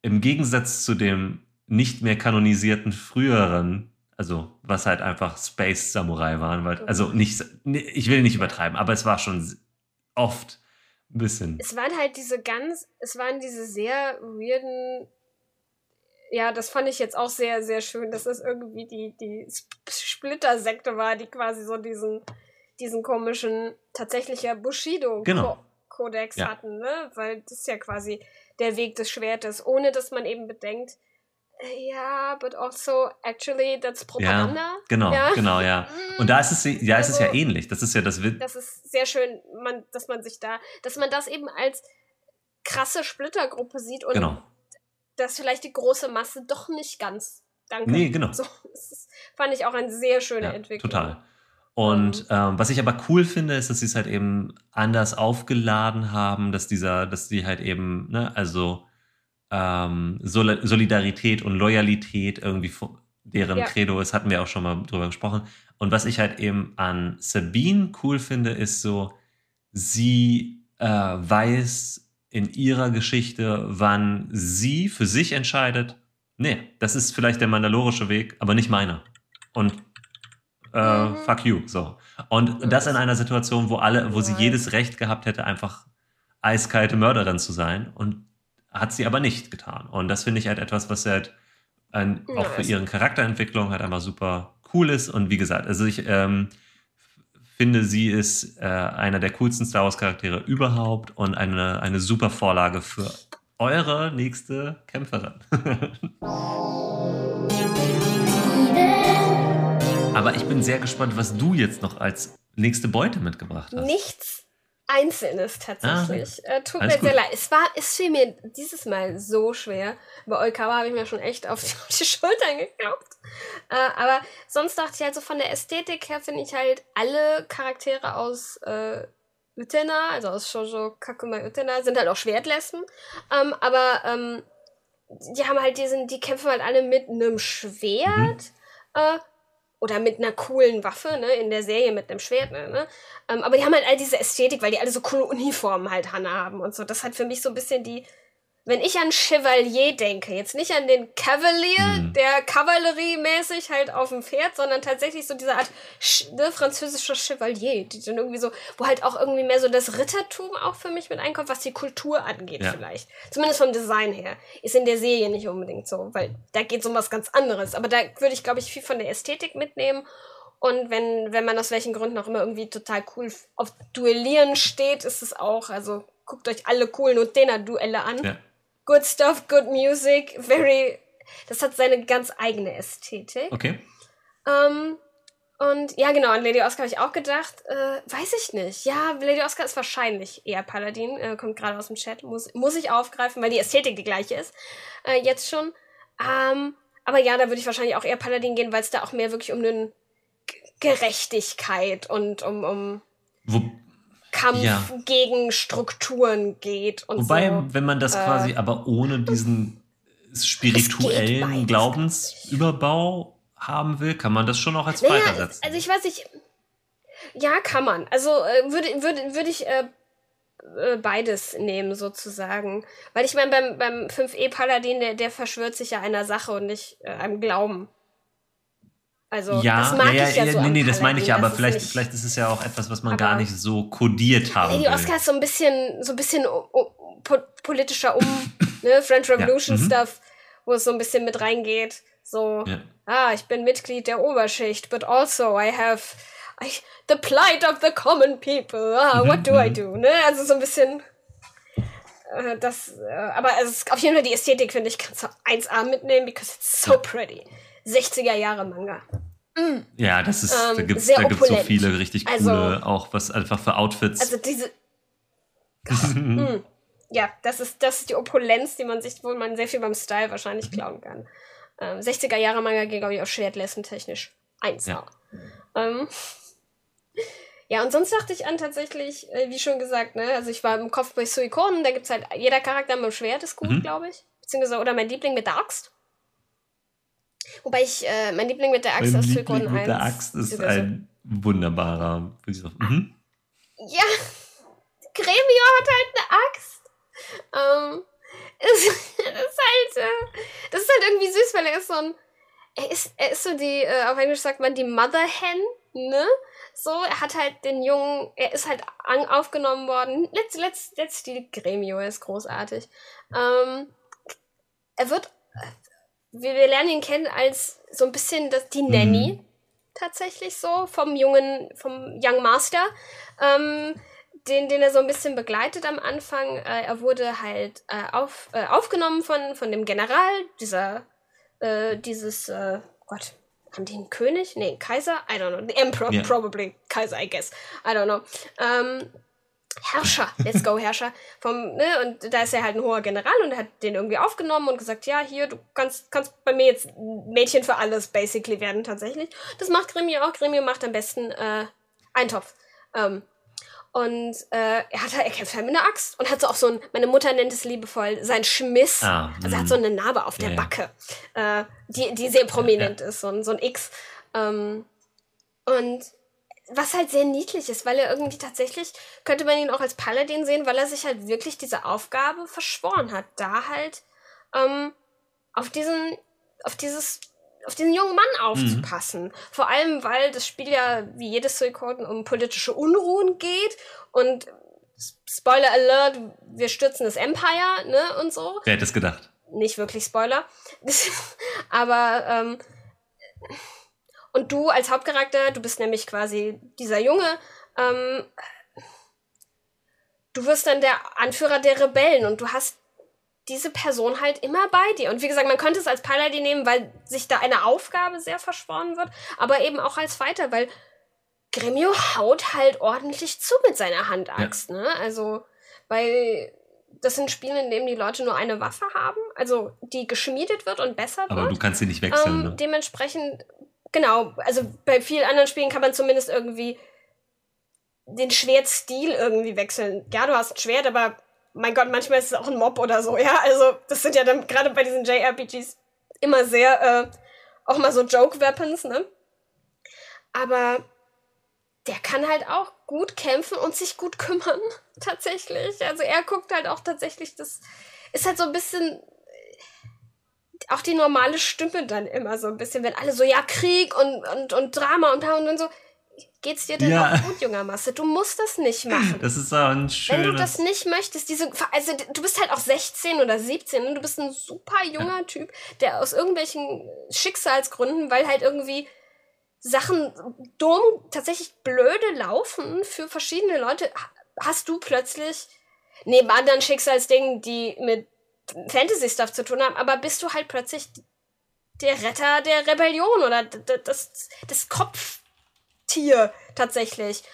Im Gegensatz zu dem nicht mehr kanonisierten früheren, also was halt einfach Space Samurai waren, weil, also nicht, ich will nicht übertreiben, aber es war schon oft ein bisschen. Es waren halt diese ganz, es waren diese sehr weirden ja, das fand ich jetzt auch sehr, sehr schön, dass es irgendwie die, die Splitter-Sekte war, die quasi so diesen, diesen komischen, tatsächlicher Bushido-Kodex genau. ja. hatten, ne? Weil das ist ja quasi der Weg des Schwertes, ohne dass man eben bedenkt, äh, ja, but also actually that's Propaganda. Ja, genau, ja. genau, ja. Und da ist es, ja, also, ist es ja also ähnlich. Das ist ja das. Das ist sehr schön, man, dass man sich da, dass man das eben als krasse Splittergruppe sieht und genau dass vielleicht die große Masse doch nicht ganz danke. Nee, genau. So, das fand ich auch eine sehr schöne ja, Entwicklung. Total. Und ähm, ähm, was ich aber cool finde, ist, dass sie es halt eben anders aufgeladen haben, dass dieser, dass die halt eben, ne, also ähm, Sol Solidarität und Loyalität irgendwie deren ja. Credo ist, hatten wir auch schon mal drüber gesprochen. Und was ich halt eben an Sabine cool finde, ist so, sie äh, weiß, in ihrer Geschichte, wann sie für sich entscheidet, nee, das ist vielleicht der mandalorische Weg, aber nicht meiner. Und äh, mhm. fuck you, so. Und das in einer Situation, wo alle, wo sie jedes Recht gehabt hätte, einfach eiskalte Mörderin zu sein und hat sie aber nicht getan. Und das finde ich halt etwas, was halt ein, auch für ihren Charakterentwicklung halt einfach super cool ist. Und wie gesagt, also ich ähm, finde, sie ist äh, einer der coolsten Star Wars-Charaktere überhaupt und eine, eine super Vorlage für eure nächste Kämpferin. Aber ich bin sehr gespannt, was du jetzt noch als nächste Beute mitgebracht hast. Nichts Einzelnes tatsächlich. Ah, äh, tut mir sehr leid. Es war, es fiel mir dieses Mal so schwer. Bei Oikawa habe ich mir schon echt auf die, auf die Schultern geklopft. Äh, aber sonst dachte ich halt so von der Ästhetik her finde ich halt alle Charaktere aus äh, Utena, also aus Shoujo Kakuma Utena, sind halt auch Schwertlessen. Ähm, aber ähm, die haben halt diesen, die kämpfen halt alle mit einem Schwert. Mhm. Äh, oder mit einer coolen Waffe, ne, in der Serie mit einem Schwert, ne, ne? Ähm, aber die haben halt all diese Ästhetik, weil die alle so coole Uniformen halt haben und so. Das hat für mich so ein bisschen die, wenn ich an Chevalier denke, jetzt nicht an den Cavalier, mhm. der kavalleriemäßig halt auf dem Pferd, sondern tatsächlich so diese Art ne, französischer Chevalier, die dann irgendwie so, wo halt auch irgendwie mehr so das Rittertum auch für mich mit einkommt, was die Kultur angeht ja. vielleicht. Zumindest vom Design her. Ist in der Serie nicht unbedingt so, weil da geht es um was ganz anderes. Aber da würde ich, glaube ich, viel von der Ästhetik mitnehmen. Und wenn, wenn man aus welchen Gründen auch immer irgendwie total cool auf Duellieren steht, ist es auch, also guckt euch alle coolen Utena-Duelle an. Ja good stuff, good music, very. Das hat seine ganz eigene Ästhetik. Okay. Ähm, und ja, genau, an Lady Oscar habe ich auch gedacht, äh, weiß ich nicht. Ja, Lady Oscar ist wahrscheinlich eher Paladin, äh, kommt gerade aus dem Chat, muss, muss ich aufgreifen, weil die Ästhetik die gleiche ist. Äh, jetzt schon. Ähm, aber ja, da würde ich wahrscheinlich auch eher Paladin gehen, weil es da auch mehr wirklich um eine Gerechtigkeit und um, um Wo, Kampf ja. gegen Strukturen geht. Und Wobei, so. wenn man das äh, quasi aber ohne diesen spirituellen Glaubensüberbau haben will, kann man das schon auch als naja, Fighter setzen. Also ich weiß nicht. Ja, kann man. Also äh, würde würd, würd ich äh, äh, beides nehmen, sozusagen. Weil ich meine, beim, beim 5E-Paladin, der, der verschwört sich ja einer Sache und nicht äh, einem Glauben. Also, ja, das mag ja, ich ja, ja so Nee, nee, das meine ich ja, aber vielleicht, nicht, vielleicht ist es ja auch etwas, was man gar nicht so kodiert haben Lady will. Oscar ist so ein bisschen, so ein bisschen po politischer Um, ne, French Revolution ja. Mhm. Stuff, wo es so ein bisschen mit reingeht. So, ah, ich bin Mitglied der Oberschicht, but also I have I, the plight of the common people. Ah, what do I mhm. do? Ne? Also so ein bisschen äh, das, äh, aber es auf jeden Fall die Ästhetik, finde ich, kannst du 1A mitnehmen, because it's so pretty. 60er Jahre Manga. Mm. Ja, das ist, ähm, da gibt es so viele richtig coole, also, auch was einfach für Outfits. Also diese. mm. Ja, das ist, das ist die Opulenz, die man sich, wo man sehr viel beim Style wahrscheinlich klauen kann. Ähm, 60er Jahre Manga geht, glaube ich, auch Schwertlessen technisch. Eins. Ja. Ähm, ja, und sonst dachte ich an tatsächlich, äh, wie schon gesagt, ne, also ich war im Kopf bei Suikoden, da gibt es halt, jeder Charakter mit dem Schwert ist gut, mhm. glaube ich. Beziehungsweise, oder mein Liebling mit der Axt. Wobei ich, äh, mein Liebling mit der Axt mein aus Suikoden 1. mit der Axt ist ein wunderbarer. Mhm. Ja, Gremio hat halt eine Axt. Ähm, ist, ist halt, äh, das ist halt irgendwie süß, weil er ist so ein, er ist, er ist so die, äh, auf Englisch sagt man die Mother Hen, ne? So, er hat halt den Jungen, er ist halt an, aufgenommen worden. Let's, let's, let's die Gremio, er ist großartig. Ähm, er wird wir, wir lernen ihn kennen als so ein bisschen das, die Nanny. Mhm. Tatsächlich so, vom jungen, vom Young Master. Ähm, den, den er so ein bisschen begleitet am Anfang. Äh, er wurde halt äh, auf, äh, aufgenommen von, von dem General, dieser, äh, dieses, äh, Gott, haben die einen König? Nee, Kaiser? I don't know. The Emperor, yeah. probably. Kaiser, I guess. I don't know. Ähm, Herrscher, let's go Herrscher. Vom, ne, und da ist er halt ein hoher General und er hat den irgendwie aufgenommen und gesagt, ja, hier, du kannst, kannst bei mir jetzt Mädchen für alles basically werden tatsächlich. Das macht Gremio auch. Gremio macht am besten äh, Eintopf. Ähm, und äh, er hat er kämpft halt mit einer Axt und hat so auch so ein, meine Mutter nennt es liebevoll, sein Schmiss. Ah, also er hat so eine Narbe auf der ja, Backe, äh, die, die sehr prominent ja, ja. ist, so ein, so ein X. Ähm, und was halt sehr niedlich ist, weil er irgendwie tatsächlich, könnte man ihn auch als Paladin sehen, weil er sich halt wirklich diese Aufgabe verschworen hat, da halt ähm, auf diesen, auf dieses, auf diesen jungen Mann mhm. aufzupassen. Mhm. Vor allem, weil das Spiel ja wie jedes Suikoden um politische Unruhen geht und Spoiler Alert, wir stürzen das Empire, ne, und so. Wer hätte es gedacht? Nicht wirklich Spoiler. Aber, ähm, Und du als Hauptcharakter, du bist nämlich quasi dieser Junge, ähm, du wirst dann der Anführer der Rebellen und du hast diese Person halt immer bei dir. Und wie gesagt, man könnte es als Paladin nehmen, weil sich da eine Aufgabe sehr verschworen wird, aber eben auch als Fighter, weil Gremio haut halt ordentlich zu mit seiner Handaxt, ja. ne? Also, weil das sind Spiele, in denen die Leute nur eine Waffe haben, also die geschmiedet wird und besser aber wird. Aber du kannst sie nicht wechseln, ähm, ne? Dementsprechend, genau, also bei vielen anderen Spielen kann man zumindest irgendwie den Schwertstil irgendwie wechseln. Ja, du hast ein Schwert, aber mein Gott, manchmal ist es auch ein Mob oder so, ja. Also, das sind ja dann gerade bei diesen JRPGs immer sehr, äh, auch mal so Joke-Weapons, ne? Aber der kann halt auch gut kämpfen und sich gut kümmern, tatsächlich. Also er guckt halt auch tatsächlich, das ist halt so ein bisschen auch die normale Stimme dann immer so ein bisschen, wenn alle so, ja, Krieg und, und, und Drama und, und dann so, geht's dir denn ja. auch gut, junger Masse? Du musst das nicht machen. Das ist auch ein schönes... Wenn du das nicht möchtest, diese, also du bist halt auch 16 oder 17 und du bist ein super junger ja. Typ, der aus irgendwelchen Schicksalsgründen, weil halt irgendwie Sachen dumm, tatsächlich blöde laufen für verschiedene Leute, hast du plötzlich neben anderen Schicksalsdingen, die mit Fantasy-Stuff zu tun haben, aber bist du halt plötzlich der Retter der Rebellion oder das, das Kopftier tatsächlich.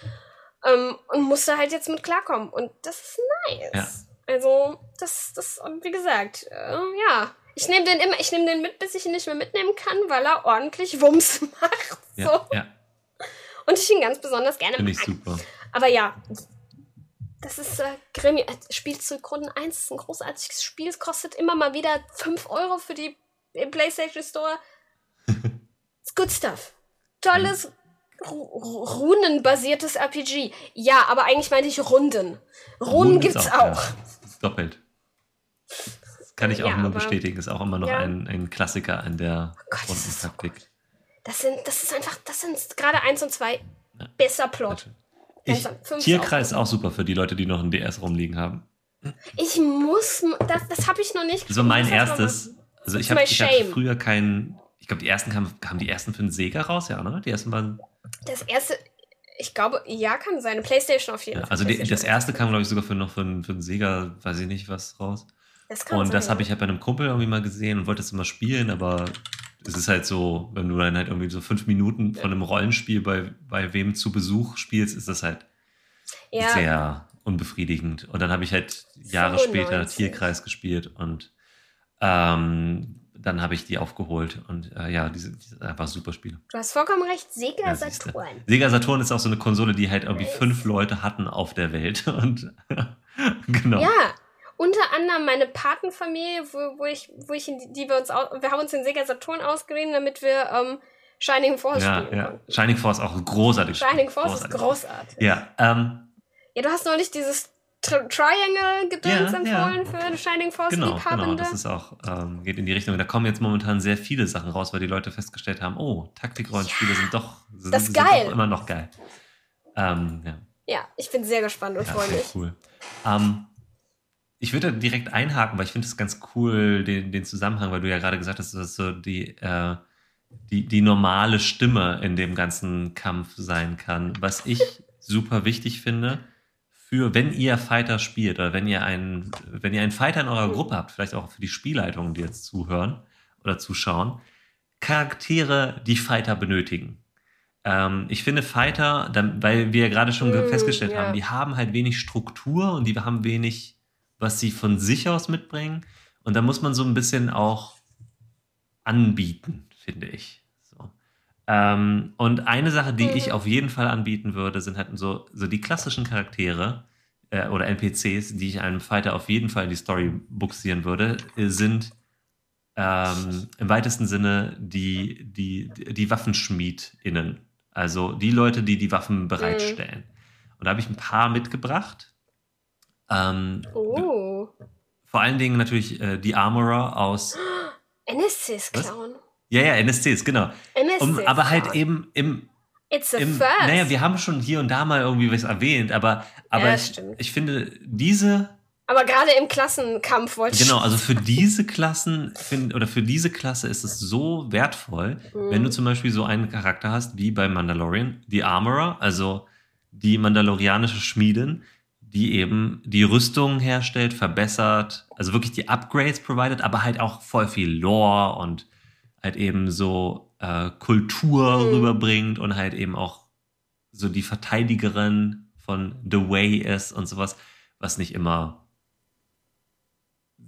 Ähm, und musste halt jetzt mit klarkommen. Und das ist nice. Ja. Also, das, das, und wie gesagt, äh, ja, ich nehme den immer, ich nehme den mit, bis ich ihn nicht mehr mitnehmen kann, weil er ordentlich Wumms macht. So. Ja, ja. Und ich ihn ganz besonders gerne Finde ich super. Aber ja, das ist äh, Gremio. Äh, Spielzeug Runden 1 ist ein großartiges Spiel. Es kostet immer mal wieder 5 Euro für die im PlayStation Store. It's good stuff. Tolles runenbasiertes RPG. Ja, aber eigentlich meinte ich Runden. Runen, Runden gibt's auch. auch. Ja. Doppelt. Kann ich auch ja, nur bestätigen. Ist auch immer noch ja. ein, ein Klassiker an der oh Gott, Rundentaktik. Das, das, sind, das ist einfach, das sind gerade eins und zwei ja. besser Plot. Ich, Tierkreis ist auch super für die Leute, die noch ein DS rumliegen haben. Ich muss, das, das habe ich noch nicht. So mein erstes. Also ich habe hab früher keinen. Ich glaube, die ersten kamen, kamen die ersten für den Sega raus, ja, ne? Die ersten waren. Das erste, ich glaube, ja, kann sein. Playstation auf jeden ja, Fall. Also die, das erste kam, glaube ich, sogar für noch für, für den Sega, weiß ich nicht, was raus. Das und sein, das habe ich halt bei einem Kumpel irgendwie mal gesehen und wollte es immer spielen, aber es ist halt so, wenn du dann halt irgendwie so fünf Minuten von einem Rollenspiel bei, bei wem zu Besuch spielst, ist das halt ja. sehr unbefriedigend. Und dann habe ich halt Jahre 95. später Tierkreis gespielt und ähm, dann habe ich die aufgeholt und äh, ja, die sind, einfach super Spiele. Du hast vollkommen recht, Sega ja, Saturn. Sega Saturn ist auch so eine Konsole, die halt irgendwie nice. fünf Leute hatten auf der Welt und genau. Ja, unter anderem meine Patenfamilie, wo, wo ich, wo ich, die wir uns, wir haben uns den Sega Saturn ausgeliehen, damit wir ähm, Shining Force ja, spielen ja. Konnten. Shining Force auch großartig. Shining Force großartig. ist großartig. Ja, ähm, ja, du hast neulich dieses Tri Triangle Gedöns ja, empfohlen ja. für Shining Force genau, Genau, das ist auch, ähm, geht in die Richtung. Da kommen jetzt momentan sehr viele Sachen raus, weil die Leute festgestellt haben, oh, Taktikrollenspiele ja, sind doch, sind, das ist geil. Sind doch immer noch geil. Ähm, ja. ja, ich bin sehr gespannt und freue mich. Cool. Ähm, ich würde direkt einhaken, weil ich finde es ganz cool, den, den Zusammenhang, weil du ja gerade gesagt hast, dass das so die, äh, die, die normale Stimme in dem ganzen Kampf sein kann. Was ich super wichtig finde, für wenn ihr Fighter spielt oder wenn ihr einen, wenn ihr einen Fighter in eurer Gruppe habt, vielleicht auch für die Spielleitungen, die jetzt zuhören oder zuschauen, Charaktere, die Fighter benötigen. Ähm, ich finde Fighter, weil wir gerade schon mm, festgestellt yeah. haben, die haben halt wenig Struktur und die haben wenig was sie von sich aus mitbringen. Und da muss man so ein bisschen auch anbieten, finde ich. So. Ähm, und eine Sache, die ich auf jeden Fall anbieten würde, sind halt so, so die klassischen Charaktere äh, oder NPCs, die ich einem Fighter auf jeden Fall in die Story buxieren würde, äh, sind ähm, im weitesten Sinne die, die, die WaffenschmiedInnen. Also die Leute, die die Waffen bereitstellen. Mhm. Und da habe ich ein paar mitgebracht. Ähm, oh. Vor allen Dingen natürlich äh, die Armorer aus. NSCs klauen. Ja, ja, NSCs, genau. NSCs um, aber halt eben im. It's a im, first. Naja, wir haben schon hier und da mal irgendwie was erwähnt, aber, aber ja, ich, ich, finde, diese Aber gerade im Klassenkampf wollte ich. Genau, also für diese Klassen find, oder für diese Klasse ist es so wertvoll, mhm. wenn du zum Beispiel so einen Charakter hast wie bei Mandalorian, die Armorer, also die mandalorianische Schmiedin, die eben die Rüstungen herstellt, verbessert, also wirklich die Upgrades provided, aber halt auch voll viel Lore und halt eben so äh, Kultur mhm. rüberbringt und halt eben auch so die Verteidigerin von The Way ist und sowas, was nicht immer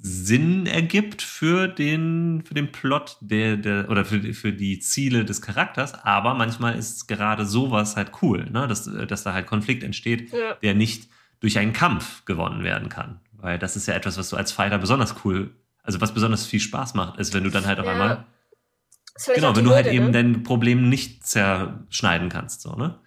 Sinn ergibt für den, für den Plot der, der, oder für, für die Ziele des Charakters, aber manchmal ist gerade sowas halt cool, ne? dass, dass da halt Konflikt entsteht, ja. der nicht durch einen Kampf gewonnen werden kann. Weil das ist ja etwas, was du als Fighter besonders cool, also was besonders viel Spaß macht, ist, wenn du dann halt auf ja. einmal. Genau, wenn du halt Hürde, eben ne? dein Problem nicht zerschneiden kannst, so, ne?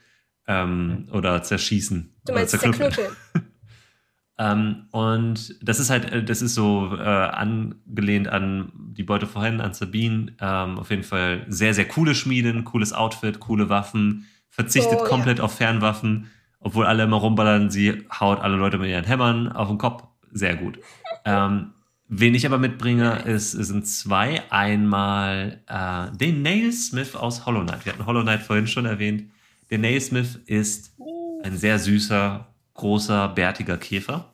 Ähm, oder zerschießen. Du meinst oder zerknüppeln. ähm, und das ist halt, äh, das ist so äh, angelehnt an die Beute vorhin, an Sabine. Ähm, auf jeden Fall sehr, sehr coole Schmieden, cooles Outfit, coole Waffen, verzichtet oh, komplett ja. auf Fernwaffen obwohl alle immer rumballern, sie haut alle Leute mit ihren Hämmern auf den Kopf. Sehr gut. Ähm, wen ich aber mitbringe, ist, sind zwei. Einmal äh, den Nailsmith aus Hollow Knight. Wir hatten Hollow Knight vorhin schon erwähnt. Der Nailsmith ist ein sehr süßer, großer, bärtiger Käfer.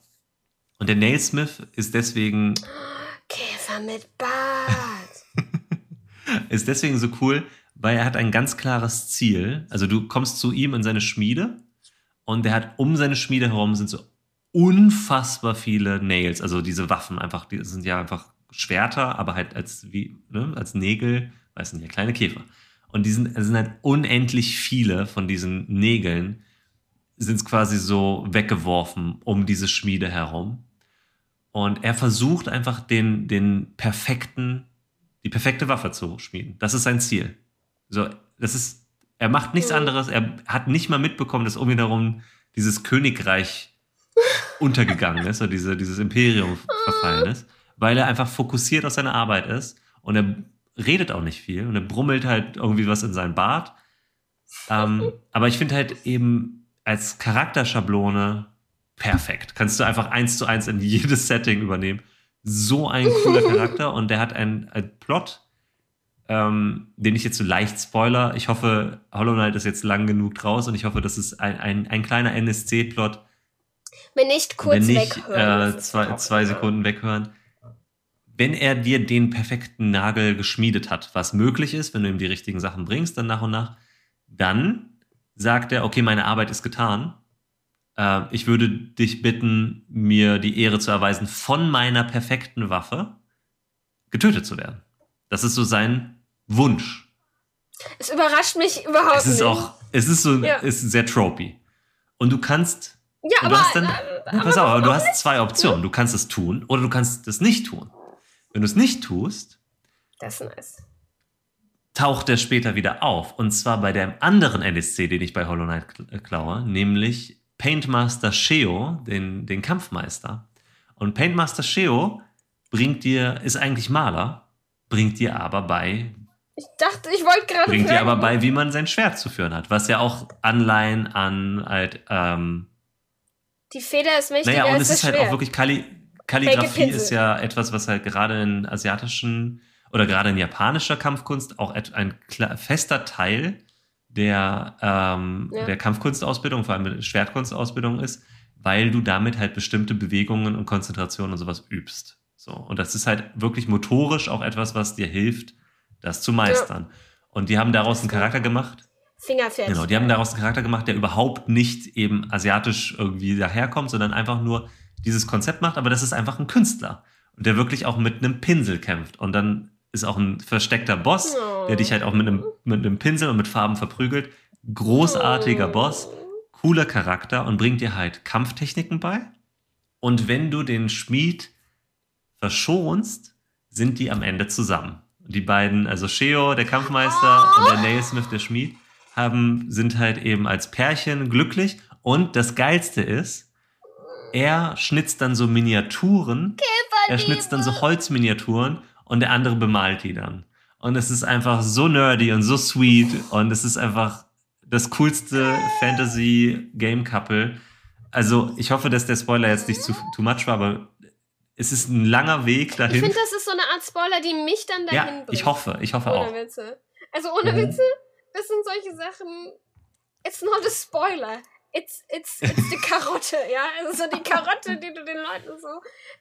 Und der Nailsmith ist deswegen. Käfer mit Bart. ist deswegen so cool, weil er hat ein ganz klares Ziel. Also du kommst zu ihm in seine Schmiede und der hat um seine Schmiede herum sind so unfassbar viele Nails, also diese Waffen einfach, die sind ja einfach Schwerter, aber halt als wie ne, als Nägel, weiß nicht, kleine Käfer. Und die sind, sind halt unendlich viele von diesen Nägeln sind es quasi so weggeworfen um diese Schmiede herum. Und er versucht einfach den, den perfekten, die perfekte Waffe zu schmieden. Das ist sein Ziel. So, das ist er macht nichts mhm. anderes. Er hat nicht mal mitbekommen, dass um ihn herum dieses Königreich untergegangen ist oder diese, dieses Imperium verfallen ist, weil er einfach fokussiert auf seine Arbeit ist und er redet auch nicht viel und er brummelt halt irgendwie was in seinen Bart. Ähm, aber ich finde halt eben als Charakterschablone perfekt. Kannst du einfach eins zu eins in jedes Setting übernehmen. So ein cooler Charakter und der hat einen, einen Plot, ähm, den ich jetzt so leicht spoiler. Ich hoffe, Hollow Knight ist jetzt lang genug raus und ich hoffe, das ist ein, ein, ein kleiner NSC-Plot. Wenn nicht kurz wenn nicht, weghören. Äh, zwei, zwei Sekunden weghören. Wenn er dir den perfekten Nagel geschmiedet hat, was möglich ist, wenn du ihm die richtigen Sachen bringst, dann nach und nach, dann sagt er, okay, meine Arbeit ist getan. Äh, ich würde dich bitten, mir die Ehre zu erweisen, von meiner perfekten Waffe getötet zu werden. Das ist so sein Wunsch. Es überrascht mich überhaupt es ist nicht. Auch, es ist so, ja. ist sehr tropey. Und du kannst. Ja, aber, hast dann, äh, pass auf, aber du hast zwei Optionen. Du kannst es tun oder du kannst es nicht tun. Wenn du es nicht tust, das ist nice. taucht er später wieder auf. Und zwar bei dem anderen NSC, den ich bei Hollow Knight äh, klaue, nämlich Paintmaster Sheo, den, den Kampfmeister. Und Paintmaster Sheo bringt dir, ist eigentlich Maler, bringt dir aber bei, ich dachte, ich wollte gerade. Bringt dir aber bei, wie man sein Schwert zu führen hat. Was ja auch Anleihen an halt. Ähm, die Feder ist mächtiger naja, und es ist halt auch wirklich Kalli Kalligrafie ist ja etwas, was halt gerade in asiatischen oder gerade in japanischer Kampfkunst auch ein fester Teil der, ähm, ja. der Kampfkunstausbildung, vor allem Schwertkunstausbildung ist, weil du damit halt bestimmte Bewegungen und Konzentrationen und sowas übst. So. Und das ist halt wirklich motorisch auch etwas, was dir hilft, das zu meistern. Ja. Und die haben daraus einen Charakter gemacht. Fingerfertig. Genau, die haben daraus einen Charakter gemacht, der überhaupt nicht eben asiatisch irgendwie daherkommt, sondern einfach nur dieses Konzept macht, aber das ist einfach ein Künstler. Und der wirklich auch mit einem Pinsel kämpft. Und dann ist auch ein versteckter Boss, oh. der dich halt auch mit einem, mit einem Pinsel und mit Farben verprügelt. Großartiger oh. Boss, cooler Charakter und bringt dir halt Kampftechniken bei. Und wenn du den Schmied verschonst, sind die am Ende zusammen die beiden, also Sheo, der Kampfmeister, oh. und der Nailsmith, der Schmied, haben, sind halt eben als Pärchen glücklich. Und das Geilste ist, er schnitzt dann so Miniaturen, er schnitzt dann so Holzminiaturen und der andere bemalt die dann. Und es ist einfach so nerdy und so sweet und es ist einfach das coolste Fantasy Game Couple. Also ich hoffe, dass der Spoiler jetzt nicht zu too much war, aber es ist ein langer Weg dahin. Ich finde, das ist so eine Art Spoiler, die mich dann dahin ja, bringt. Ich hoffe, ich hoffe ohne auch. Ohne Witze. Also ohne mhm. Witze, das sind solche Sachen. It's not a spoiler. It's, it's, it's die Karotte, ja. Also so die Karotte, die du den Leuten so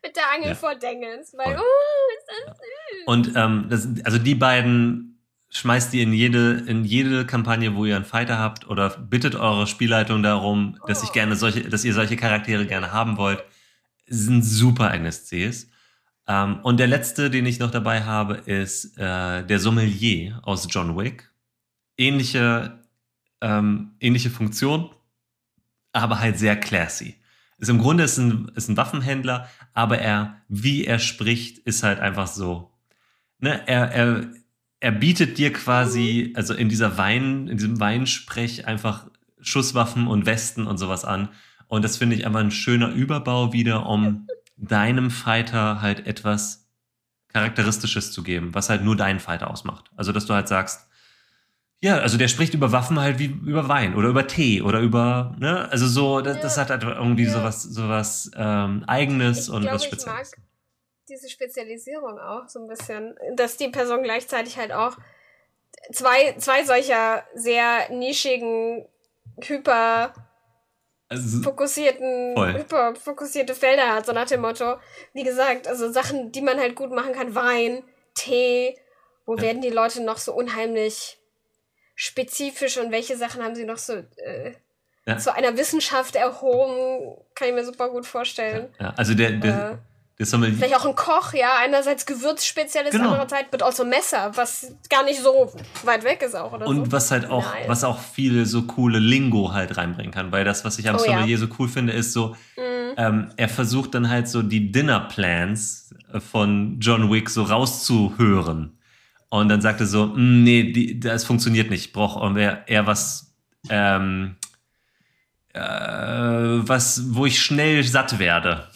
mit der Angel ja. vordengelst. Weil, oh, ist das süß. Und ähm, das, also die beiden schmeißt ihr in jede, in jede Kampagne, wo ihr einen Fighter habt, oder bittet eure Spielleitung darum, oh. dass ich gerne solche, dass ihr solche Charaktere gerne haben wollt. Sind super NSCs. Ähm, und der letzte, den ich noch dabei habe, ist äh, der Sommelier aus John Wick. Ähnliche, ähm, ähnliche Funktion, aber halt sehr classy. Ist im Grunde ist ein, ist ein Waffenhändler, aber er, wie er spricht, ist halt einfach so. Ne, er, er, er bietet dir quasi, also in dieser Wein, in diesem Weinsprech einfach Schusswaffen und Westen und sowas an. Und das finde ich einfach ein schöner Überbau wieder, um deinem Fighter halt etwas Charakteristisches zu geben, was halt nur deinen Fighter ausmacht. Also, dass du halt sagst, ja, also der spricht über Waffen halt wie über Wein oder über Tee oder über, ne, also so, das, ja. das hat halt irgendwie ja. sowas, sowas ähm, Eigenes ich und glaube, was Spezielles. Ich mag diese Spezialisierung auch so ein bisschen, dass die Person gleichzeitig halt auch zwei, zwei solcher sehr nischigen, hyper also, fokussierten, voll. hyper fokussierte Felder hat, so nach dem Motto, wie gesagt, also Sachen, die man halt gut machen kann, Wein, Tee, wo ja. werden die Leute noch so unheimlich spezifisch und welche Sachen haben sie noch so äh, ja. zu einer Wissenschaft erhoben, kann ich mir super gut vorstellen. Ja, also der, der, äh, Vielleicht auch ein Koch, ja. Einerseits Gewürzspezialist, genau. andererseits wird auch so Messer, was gar nicht so weit weg ist auch. Oder und so. was halt auch, nice. was auch viele so coole Lingo halt reinbringen kann. Weil das, was ich am oh, Sommelier ja. so cool finde, ist so, mhm. ähm, er versucht dann halt so die Dinnerplans von John Wick so rauszuhören. Und dann sagt er so, mm, nee, die, das funktioniert nicht. Ich brauche eher, eher was, ähm, äh, was, wo ich schnell satt werde.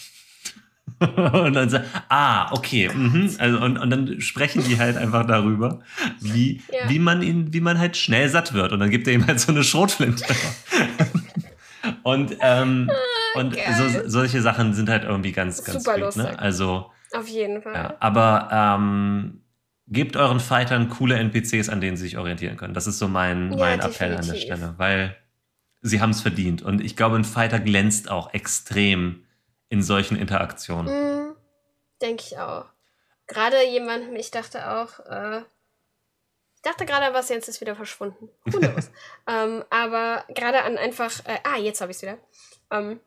und dann sagt, ah, okay, mhm. also, und, und dann sprechen die halt einfach darüber, wie, ja. wie man ihn, wie man halt schnell satt wird. Und dann gibt er ihm halt so eine Schrotflinte. und ähm, oh, und so, solche Sachen sind halt irgendwie ganz, ganz Super sweet, ne? Also auf jeden Fall. Ja, aber ähm, gebt euren Fightern coole NPCs, an denen sie sich orientieren können. Das ist so mein, ja, mein Appell an der Stelle, weil sie haben es verdient. Und ich glaube, ein Fighter glänzt auch extrem in solchen Interaktionen. Mm, Denke ich auch. Gerade jemandem, ich dachte auch, äh, ich dachte gerade, was jetzt ist wieder verschwunden. Who knows? ähm, aber gerade an einfach, äh, ah, jetzt habe ich es wieder. Ähm,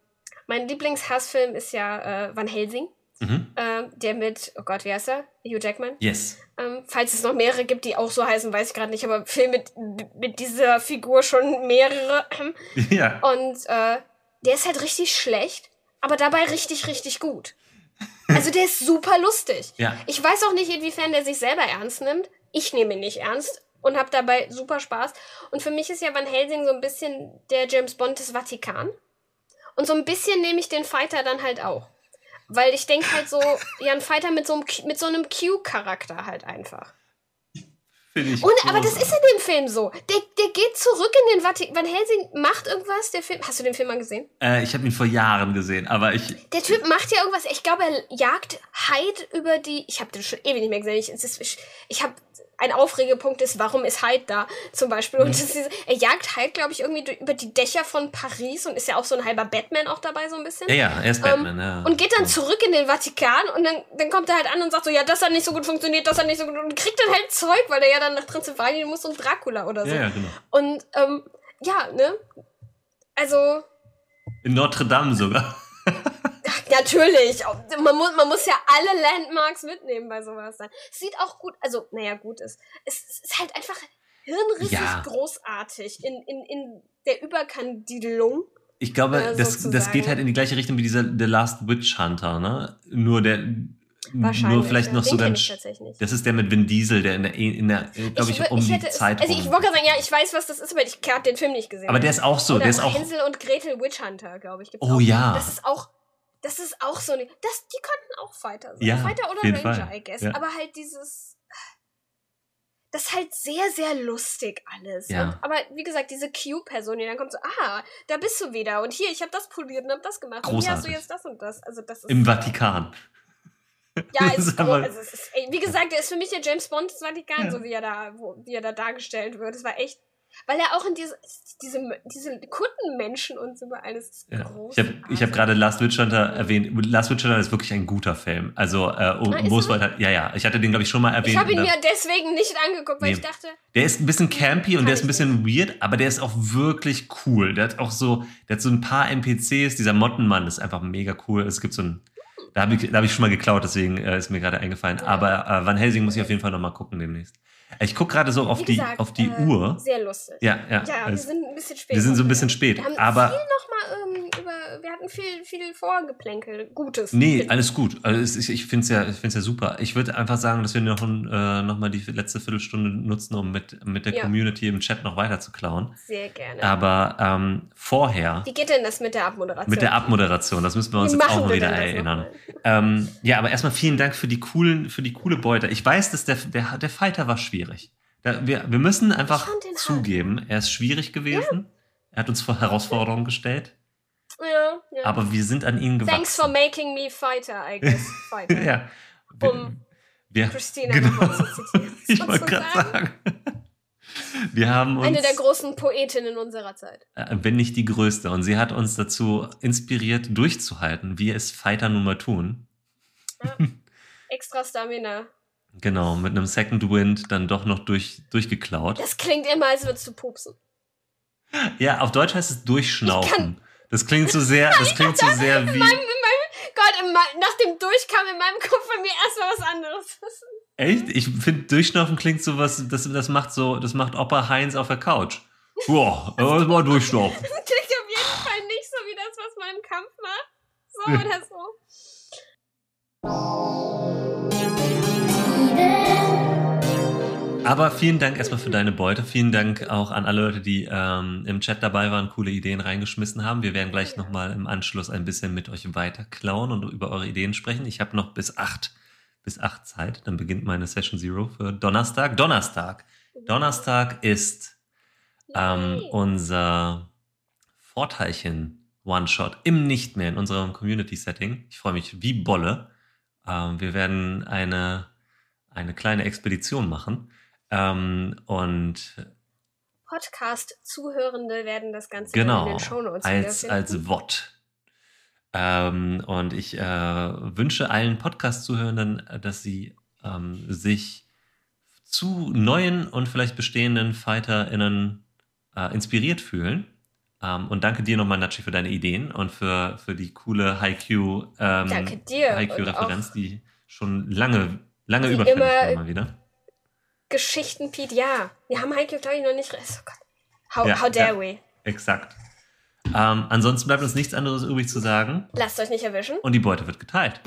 mein Lieblingshassfilm ist ja äh, Van Helsing. Mhm. Ähm, der mit, oh Gott, wie heißt er? Hugh Jackman? Yes. Ähm, falls es noch mehrere gibt, die auch so heißen, weiß ich gerade nicht, aber Film mit, mit dieser Figur schon mehrere. ja. Und äh, der ist halt richtig schlecht aber dabei richtig, richtig gut. Also der ist super lustig. Ja. Ich weiß auch nicht, inwiefern der sich selber ernst nimmt. Ich nehme ihn nicht ernst und habe dabei super Spaß. Und für mich ist ja Van Helsing so ein bisschen der James Bond des Vatikan. Und so ein bisschen nehme ich den Fighter dann halt auch. Weil ich denke halt so, ja, ein Fighter mit so einem, mit so einem Q-Charakter halt einfach. Und, aber das ist in dem Film so. Der, der geht zurück in den Vatikan. Van Helsing macht irgendwas. Der Film. Hast du den Film mal gesehen? Äh, ich habe ihn vor Jahren gesehen, aber ich. Der Typ macht ja irgendwas. Ich glaube, er jagt Hyde über die. Ich habe den schon ewig nicht mehr gesehen. Ich, ich, ich habe ein Aufregepunkt ist, warum ist Hyde da zum Beispiel? Und mhm. ist, er jagt Hyde, glaube ich, irgendwie über die Dächer von Paris und ist ja auch so ein halber Batman auch dabei so ein bisschen. Ja, ja, er ist Batman, ähm, ja. Und geht dann zurück in den Vatikan und dann, dann kommt er halt an und sagt so, ja, das hat nicht so gut funktioniert, das hat nicht so gut und kriegt dann halt Zeug, weil er ja dann nach Transsilvanien muss und Dracula oder so. Ja, ja genau. Und ähm, ja, ne? Also. In Notre Dame sogar. Natürlich. Man muss, man muss ja alle Landmarks mitnehmen bei sowas. Dann. Sieht auch gut, also, naja, gut ist. Es ist halt einfach hirnrissig ja. großartig in, in, in der Überkandidelung. Ich glaube, äh, das, das geht halt in die gleiche Richtung wie dieser The Last Witch Hunter, ne? Nur der, nur vielleicht noch so ganz. Das ist der mit Vin Diesel, der in der, in der glaube ich, ich, um ich hätte, die Zeit. Also ich wollte gerade sagen, ja, ich weiß, was das ist, aber ich habe den Film nicht gesehen. Aber der ist auch so, Oder der ist auch. Hänsel und Gretel Witch Hunter, glaube ich. oh auch. ja. Das ist auch das ist auch so eine. Das, die könnten auch Fighter sein. Ja, Fighter oder Ranger, Fall. I guess. Ja. Aber halt dieses. Das ist halt sehr, sehr lustig alles. Ja. Und, aber wie gesagt, diese Q-Person, die dann kommt so, ah, da bist du wieder. Und hier, ich habe das poliert und habe das gemacht. Großartig. Und hier hast du jetzt das und das. Also das ist Im Vatikan. Ja, es ist, also es ist wie gesagt, er ist für mich der James Bond des Vatikan, ja. so wie er da, wo, wie er da dargestellt wird. Es war echt weil er auch in diese, diese, diese Kundenmenschen und so überall ist ja. groß. Ich habe hab gerade Last Witch Hunter erwähnt. Last Witch Hunter ist wirklich ein guter Film. Also, äh, um, ah, es halt, ja, ja, ich hatte den, glaube ich, schon mal erwähnt. Ich habe ihn mir deswegen nicht angeguckt, weil nee. ich dachte. Der ist ein bisschen campy und der ist ein bisschen weird, aber der ist auch wirklich cool. Der hat auch so, der hat so ein paar NPCs. Dieser Mottenmann ist einfach mega cool. Es gibt so ein, da habe ich, da hab ich schon mal geklaut, deswegen äh, ist mir gerade eingefallen. Ja. Aber äh, Van Helsing muss ich auf jeden Fall noch mal gucken demnächst. Ich gucke gerade so auf gesagt, die, auf die äh, Uhr. Sehr lustig. Ja, ja. Ja, wir sind ein bisschen spät. Wir sind so ein bisschen spät. Wir haben aber viel noch mal ähm, über, wir hatten viel, viel Vorgeplänkel. Gutes. Nee, alles gut. Also ich, ich finde es ja, ich find's ja super. Ich würde einfach sagen, dass wir noch, äh, noch mal die letzte Viertelstunde nutzen, um mit, mit der ja. Community im Chat noch weiter zu klauen. Sehr gerne. Aber ähm, vorher. Wie geht denn das mit der Abmoderation? Mit der Abmoderation, das müssen wir uns Wie jetzt auch mal wieder erinnern. Ähm, ja, aber erstmal vielen Dank für die coolen, für die coole Beute. Ich weiß, dass der, der, der Fighter war schwierig. Wir, wir müssen einfach zugeben, er ist schwierig gewesen. Ja. Er hat uns vor Herausforderungen gestellt. Ja, ja. Aber wir sind an ihn gewachsen. Thanks for making me fighter, I guess. Fighter. ja. Wir, um wir, Christina genau. ich wollte gerade sagen. Wir haben uns, Eine der großen Poetinnen unserer Zeit. Äh, wenn nicht die größte. Und sie hat uns dazu inspiriert, durchzuhalten, wie es Fighter nun mal tun. Ja. Extra Stamina. Genau, mit einem Second Wind dann doch noch durch, durchgeklaut. Das klingt immer, als würdest du pupsen. Ja, auf Deutsch heißt es durchschnaufen. Das klingt so sehr, das klingt so sehr wie. In meinem, in meinem, Gott, in mein, nach dem Durchkam in meinem Kopf bei mir erstmal was anderes. Echt? Ich finde, Durchschnaufen klingt so was, das, das macht so, das macht Opa Heinz auf der Couch. Boah, das mal durchschnaufen. Das klingt auf jeden Fall nicht so wie das, was man im Kampf macht. So oder so. Aber vielen Dank erstmal für deine Beute. Vielen Dank auch an alle Leute, die ähm, im Chat dabei waren, coole Ideen reingeschmissen haben. Wir werden gleich nochmal im Anschluss ein bisschen mit euch weiter klauen und über eure Ideen sprechen. Ich habe noch bis acht, bis acht Zeit. Dann beginnt meine Session Zero für Donnerstag. Donnerstag. Donnerstag ist ähm, unser Vorteilchen One-Shot im Nicht mehr in unserem Community-Setting. Ich freue mich wie Bolle. Ähm, wir werden eine, eine kleine Expedition machen ähm, und Podcast-Zuhörende werden das Ganze genau, in den Shownotes als, als Wort. Ähm, und ich äh, wünsche allen Podcast-Zuhörenden, dass sie ähm, sich zu neuen und vielleicht bestehenden FighterInnen äh, inspiriert fühlen. Ähm, und danke dir nochmal, Nachi, für deine Ideen und für, für die coole Haiku-Referenz, ähm, die schon lange, lange überfällig war mal wieder. Geschichten, Pete, ja. Wir haben Heike, glaube ich, noch nicht. Oh Gott. How, ja, how dare ja, we? Exakt. Ähm, ansonsten bleibt uns nichts anderes übrig zu sagen. Lasst euch nicht erwischen. Und die Beute wird geteilt.